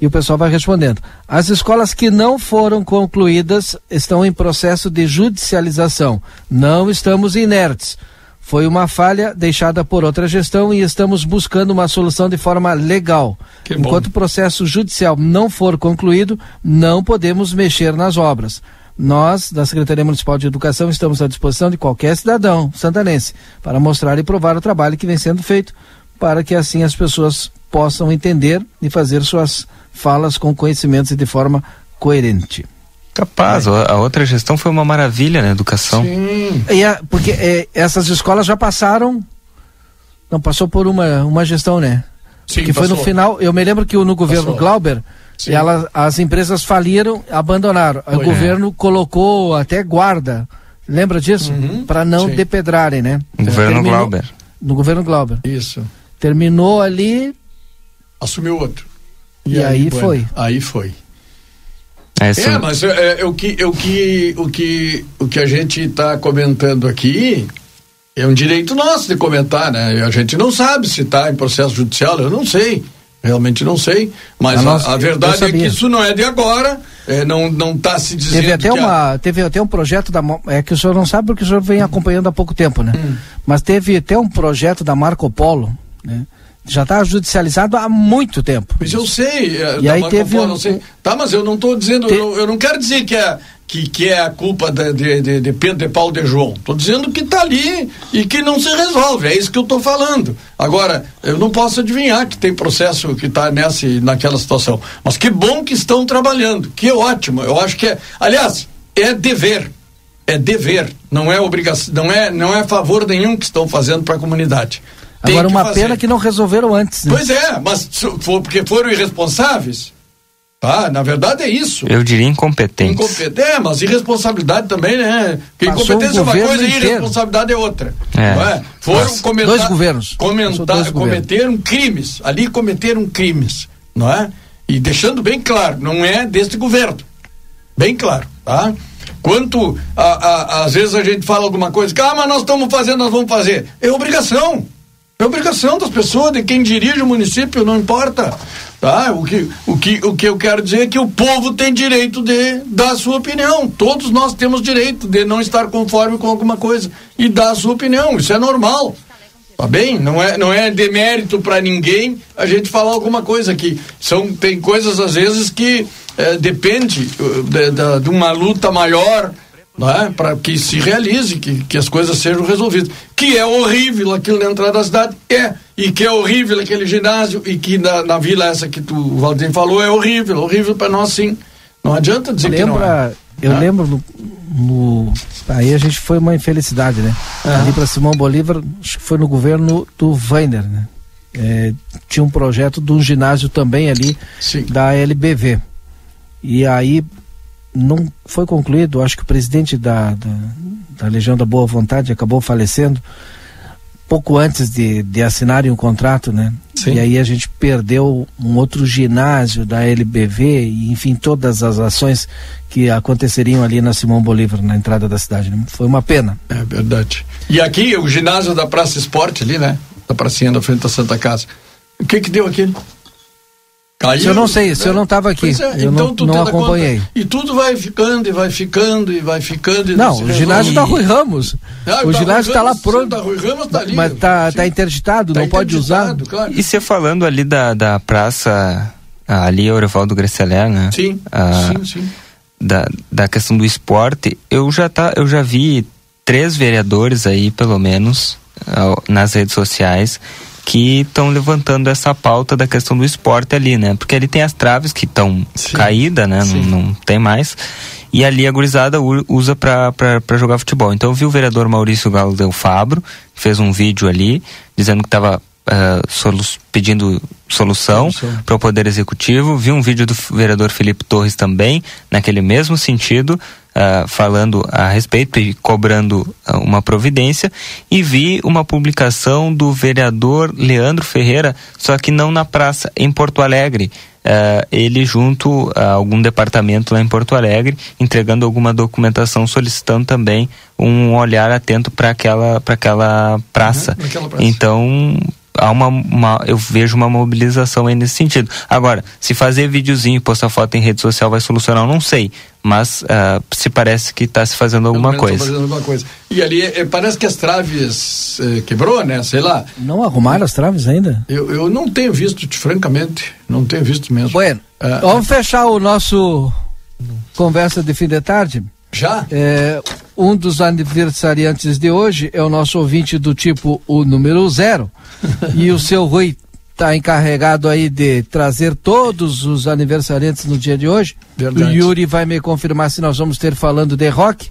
e o pessoal vai respondendo. As escolas que não foram concluídas estão em processo de judicialização. Não estamos inertes. Foi uma falha deixada por outra gestão e estamos buscando uma solução de forma legal. Enquanto o processo judicial não for concluído, não podemos mexer nas obras. Nós, da Secretaria Municipal de Educação, estamos à disposição de qualquer cidadão santanense para mostrar e provar o trabalho que vem sendo feito, para que assim as pessoas possam entender e fazer suas falas com conhecimentos e de forma coerente. Capaz, a a outra gestão foi uma maravilha na educação. Sim. E a- porque é, essas escolas já passaram, não passou por uma, uma gestão, né? Sim, que foi no final, eu me lembro que o- no governo Passou. Glauber, Sim. ela, as empresas faliram, abandonaram. o Foi. governo colocou até guarda, lembra disso? Uhum. Para não Sim. depedrarem, né? O governo Terminou- Glauber. No governo Glauber. Isso. Terminou ali Assumiu outro. E aí bueno, foi. Aí foi. É, É, isso- mas é, é, o, que, o, que, o, que, o que a gente está comentando aqui é um direito nosso de comentar, né? A gente não sabe se está em processo judicial, eu não sei. Realmente não sei. Mas A a, nossa- a eu verdade é que isso não é de agora. é, não não está se dizendo Teve até, que a- uma, teve até um projeto da. É que o senhor não sabe porque o senhor vem acompanhando há pouco tempo, né? Hum. Mas teve até um projeto da Marco Polo, né? Já está judicializado há muito tempo. Mas eu sei. é, E da aí Marco teve Polo, um- sei. Tá, mas eu não estou dizendo, Te- eu, não- eu não quero dizer que, é, que, que é a culpa de, de, de, Pedro de Paulo de João. Estou dizendo que está ali e que não se resolve. É isso que eu estou falando. Agora, eu não posso adivinhar que tem processo que está nessa naquela situação. Mas que bom que estão trabalhando. Que ótimo. Eu acho que é. Aliás, é dever. É dever. Não é obrigação. Não é, não é favor nenhum que estão fazendo para a comunidade. Tem Agora, uma fazer. pena que não resolveram antes. Né? Pois é, mas porque foram irresponsáveis Tá? Na verdade é isso. Eu diria incompetente. Incompetente, é, mas irresponsabilidade também, né? Porque incompetência é uma coisa inteiro. e irresponsabilidade é outra. É. Não é? Foram comentar, dois governos. Comentar, dois cometeram governos. crimes. Ali cometeram crimes, não é? E deixando bem claro, não é deste governo. Bem claro, tá? Quanto a, a, às vezes a gente fala alguma coisa, ah, mas nós estamos fazendo, nós vamos fazer. É obrigação. É obrigação das pessoas, de quem dirige o município, não importa. Tá? O, que, o, que, o que eu quero dizer é que o povo tem direito de dar sua opinião. Todos nós temos direito de não estar conforme com alguma coisa e dar sua opinião. Isso é normal. Tá bem? Não é, não é demérito para ninguém a gente falar alguma coisa aqui. São, tem coisas, às vezes, que é, depende uh, de, de, de uma luta maior é? para que se realize, que, que as coisas sejam resolvidas. Que é horrível aquilo na entrada da cidade, é. E que é horrível aquele ginásio, e que na, na vila essa que tu, o Valdir falou, é horrível, horrível para nós sim. Não adianta dizer Lembra, que não é. Eu ah? lembro no, no, Aí a gente foi uma infelicidade, né? Ah. Ali para Simão Bolívar, acho que foi no governo do Weiner, né? É, tinha um projeto de um ginásio também ali sim. da LBV. E aí não foi concluído, acho que o presidente da, da, da, Legião da Boa Vontade acabou falecendo pouco antes de, de assinarem o um contrato, né? Sim. E aí a gente perdeu um outro ginásio da LBV e enfim todas as ações que aconteceriam ali na Simão Bolívar na entrada da cidade. Né? Foi uma pena. É verdade. E aqui o ginásio da Praça Esporte ali, né? Da pracinha da frente da Santa Casa. O que que deu aqui? Caiu, eu não sei, se eu não estava aqui, é, eu então, não, não acompanhei. Conta, e tudo vai ficando, e vai ficando, e vai ficando. E não, o ginásio da Rui Ramos. Ah, o ginásio está lá pronto. Da Rui Ramos tá ali, mas está tá interditado, tá não pode usar. Claro. E você falando ali da, da praça, ali, Orevaldo Gresseler, né? Sim, ah, sim, sim. Da, da questão do esporte, eu já, tá, eu já vi três vereadores aí, pelo menos, nas redes sociais, que estão levantando essa pauta da questão do esporte ali, né? Porque ali tem as traves que estão caídas, né? Não, não, tem mais. E ali a gurizada usa para jogar futebol. Então eu vi o vereador Maurício Galo Del Fabro, fez um vídeo ali, dizendo que estava uh, solu pedindo solução para o Poder Executivo. Vi um vídeo do vereador Felipe Torres também, naquele mesmo sentido, uh, falando a respeito e cobrando uh, uma providência, e vi uma publicação do vereador Leandro Ferreira, só que não na praça, em Porto Alegre. Uh, ele junto a algum departamento lá em Porto Alegre, entregando alguma documentação, solicitando também um olhar atento para aquela, aquela praça. Uhum, praça. Então, há uma, uma, eu vejo uma mobilização aí nesse sentido. Agora, se fazer videozinho e postar foto em rede social vai solucionar, eu não sei. Mas uh, se parece que está se fazendo alguma coisa. fazendo alguma coisa. E ali eh, parece que as traves eh, quebrou, né? Sei lá. Não arrumaram as traves ainda? Eu, eu não tenho visto, francamente. Não tenho visto mesmo. Bueno, uh, vamos fechar o nosso conversa de fim de tarde. Já? É, um dos aniversariantes de hoje é o nosso ouvinte do tipo o número zero. e o seu Rui está encarregado aí de trazer todos os aniversariantes no dia de hoje. Verdade. O Yuri vai me confirmar se nós vamos ter falando de rock.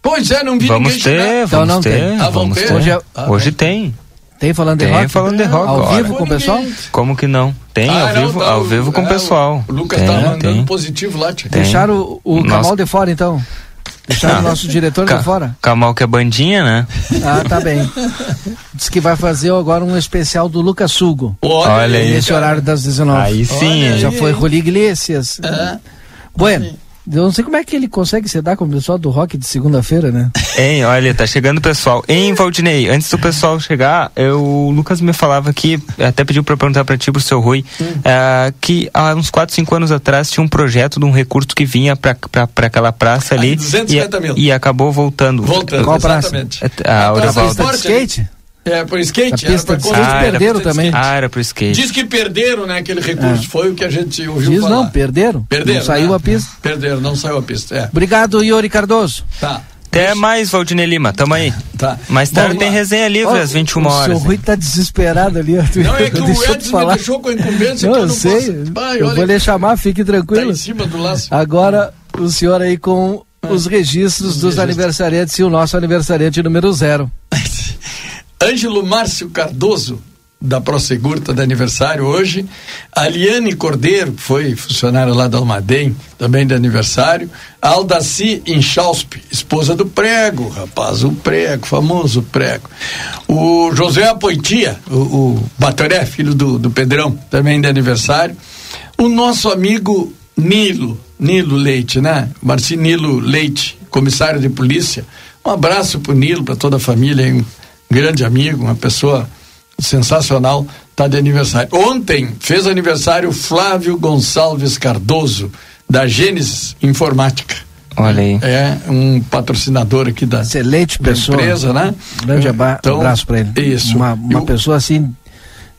Pois é, não vi vamos ninguém ter, chegar. Então, ter, ah, vamos ter. Hoje, é... ah, hoje tem. Tem falando tem de rock? falando de rock. Ao vivo com o pessoal? Como que não? Tem ah, ao não, vivo, tá, ao vivo com o é, pessoal. O Lucas tem, tá mandando tem. positivo lá, tia. Deixaram o, o Camal de fora então? Deixaram o nosso diretor Ca fora? Camal que é bandinha, né? Ah, tá bem. Diz que vai fazer agora um especial do Lucas Sugo. Olha aí. Nesse horário das 19. Aí sim. Já foi Ruli Iglesias. É. Bueno. Eu não sei como é que ele consegue se dar com o pessoal do rock de segunda-feira, né? Hein, olha, tá chegando o pessoal. Hein, Valdinei, antes do pessoal chegar, eu, o Lucas me falava aqui, até pediu pra perguntar pra ti, pro seu Rui, uh, que há uns 4, 5 anos atrás tinha um projeto de um recurso que vinha pra, pra, pra aquela praça ali. Ai, 250 e, mil. E acabou voltando. Voltando, Qual exatamente. praça? A, a, a, a, a skate? É, pro skate. A pista era de pra skate ah, perderam também. Ah, era pro skate. Diz que perderam, né, aquele recurso. É. Foi o que a gente ouviu Diz falar. não, perderam. Perderam, Não saiu né? a pista. Perderam, não saiu a pista, é. Obrigado, Yuri Cardoso. Tá. Até mais, Valdinei Lima. Tamo aí. Tá. Mais tarde tem resenha livre Ó, às 21 O horas. seu Rui tá desesperado ali. Não, é que o Edson falar. me deixou com a incumbência Não, eu eu não sei. posso. Vai, eu olha vou lhe chamar, fique Tá tranquilo. em cima do laço. Agora, o senhor aí com os registros dos registros. aniversariantes e o nosso aniversariante número zero. Ângelo Márcio Cardoso, da Prosegur, está de aniversário hoje. Aliane Cordeiro, que foi funcionária lá da Almaden, também de aniversário. Aldaci Inchausp, esposa do Prego, rapaz, o Prego, famoso Prego. O José Apoitia, o, o Batoré, filho do, do Pedrão, também de aniversário. O nosso amigo Nilo, Nilo Leite, né? Marcinilo Leite, comissário de polícia. Um abraço pro Nilo, para toda a família, hein? Grande amigo, uma pessoa sensacional, tá de aniversário. Ontem fez aniversário Flávio Gonçalves Cardoso, da Gênesis Informática. Olha aí. É um patrocinador aqui da, Excelente da pessoa. empresa, né? Grande Então, abraço para ele. Isso. Uma, uma E o- pessoa assim,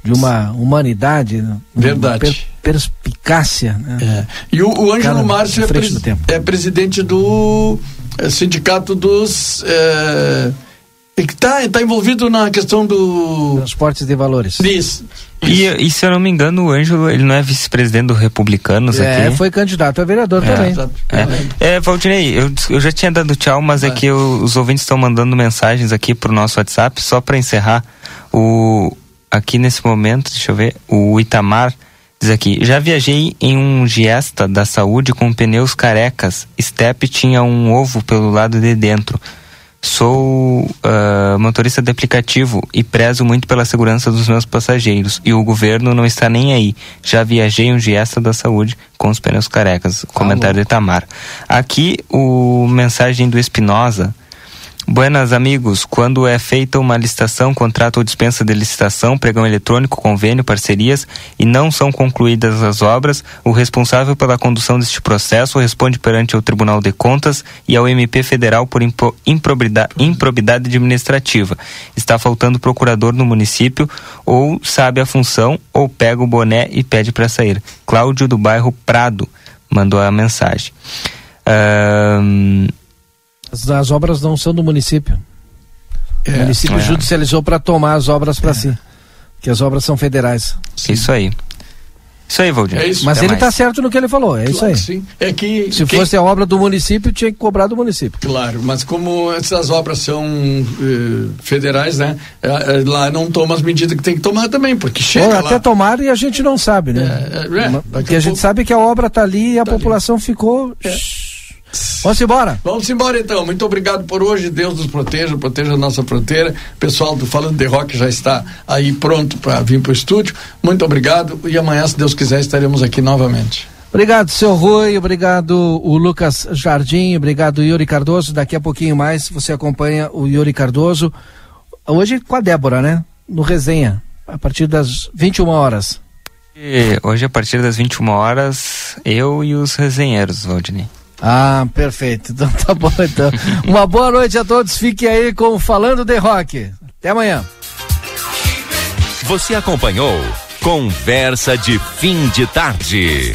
de uma humanidade. né? Uma Verdade. per- perspicácia. Né? É. E o, o Ângelo Cara, Márcio é, do tempo. é presidente do eh, sindicato dos. E que está tá envolvido na questão do. Transportes de valores. Isso. E, e se eu não me engano, o Ângelo, ele não é vice-presidente do Republicanos É, aqui? foi candidato a vereador É. também. É, é Valdinei, eu, eu já tinha dado tchau, mas é que eu- os ouvintes estão mandando mensagens aqui pro nosso WhatsApp, só para encerrar. O, aqui nesse momento, deixa eu ver, o Itamar diz aqui, já viajei em um Giesta da saúde com pneus carecas, Step tinha um ovo pelo lado de dentro. Sou ah, motorista de aplicativo e prezo muito pela segurança dos meus passageiros. E o governo não está nem aí. Já viajei um Giesta da Saúde com os pneus carecas. Comentário de Tamar. Aqui o mensagem do Espinosa. Buenas amigos, quando é feita uma licitação, contrato ou dispensa de licitação, pregão eletrônico, convênio, parcerias e não são concluídas as obras, o responsável pela condução deste processo responde perante ao Tribunal de Contas e ao MP Federal por impro- improbida- improbidade administrativa. Está faltando procurador no município ou sabe a função ou pega o boné e pede para sair. Cláudio do bairro Prado mandou a mensagem. As, as obras não são do município. É. o município É. judicializou para tomar as obras para si. Que as obras são federais. Isso aí. Isso aí, Valdir. É isso. Mas Até ele está certo no que ele falou, é isso Claro aí. que sim. É que. Se quem- fosse a obra do município, tinha que cobrar do município. Claro, mas como essas obras são eh, federais, né? eh, lá não toma as medidas que tem que tomar também, porque chega Ou lá. até tomar e a gente não sabe, né? É, é, é, Porque a a gente pouco- sabe que a obra está ali e a população ficou. Vamos embora. Vamos embora então. Muito obrigado por hoje. Deus nos proteja, proteja a nossa fronteira. O pessoal do Falando de Rock já está aí pronto para vir para o estúdio. Muito obrigado. E amanhã, se Deus quiser, estaremos aqui novamente. Obrigado, seu Rui, obrigado o Lucas Jardim, obrigado Yuri Cardoso. Daqui a pouquinho mais você acompanha o Yuri Cardoso. Hoje com a Débora, né? No Resenha, a partir das 21 horas. E hoje, a partir das 21 horas, eu e os resenheiros, Valdinei. Ah, perfeito. Então tá bom, então. Uma boa noite a todos. Fiquem aí com Falando de Rock. Até amanhã. Você acompanhou Conversa de Fim de Tarde.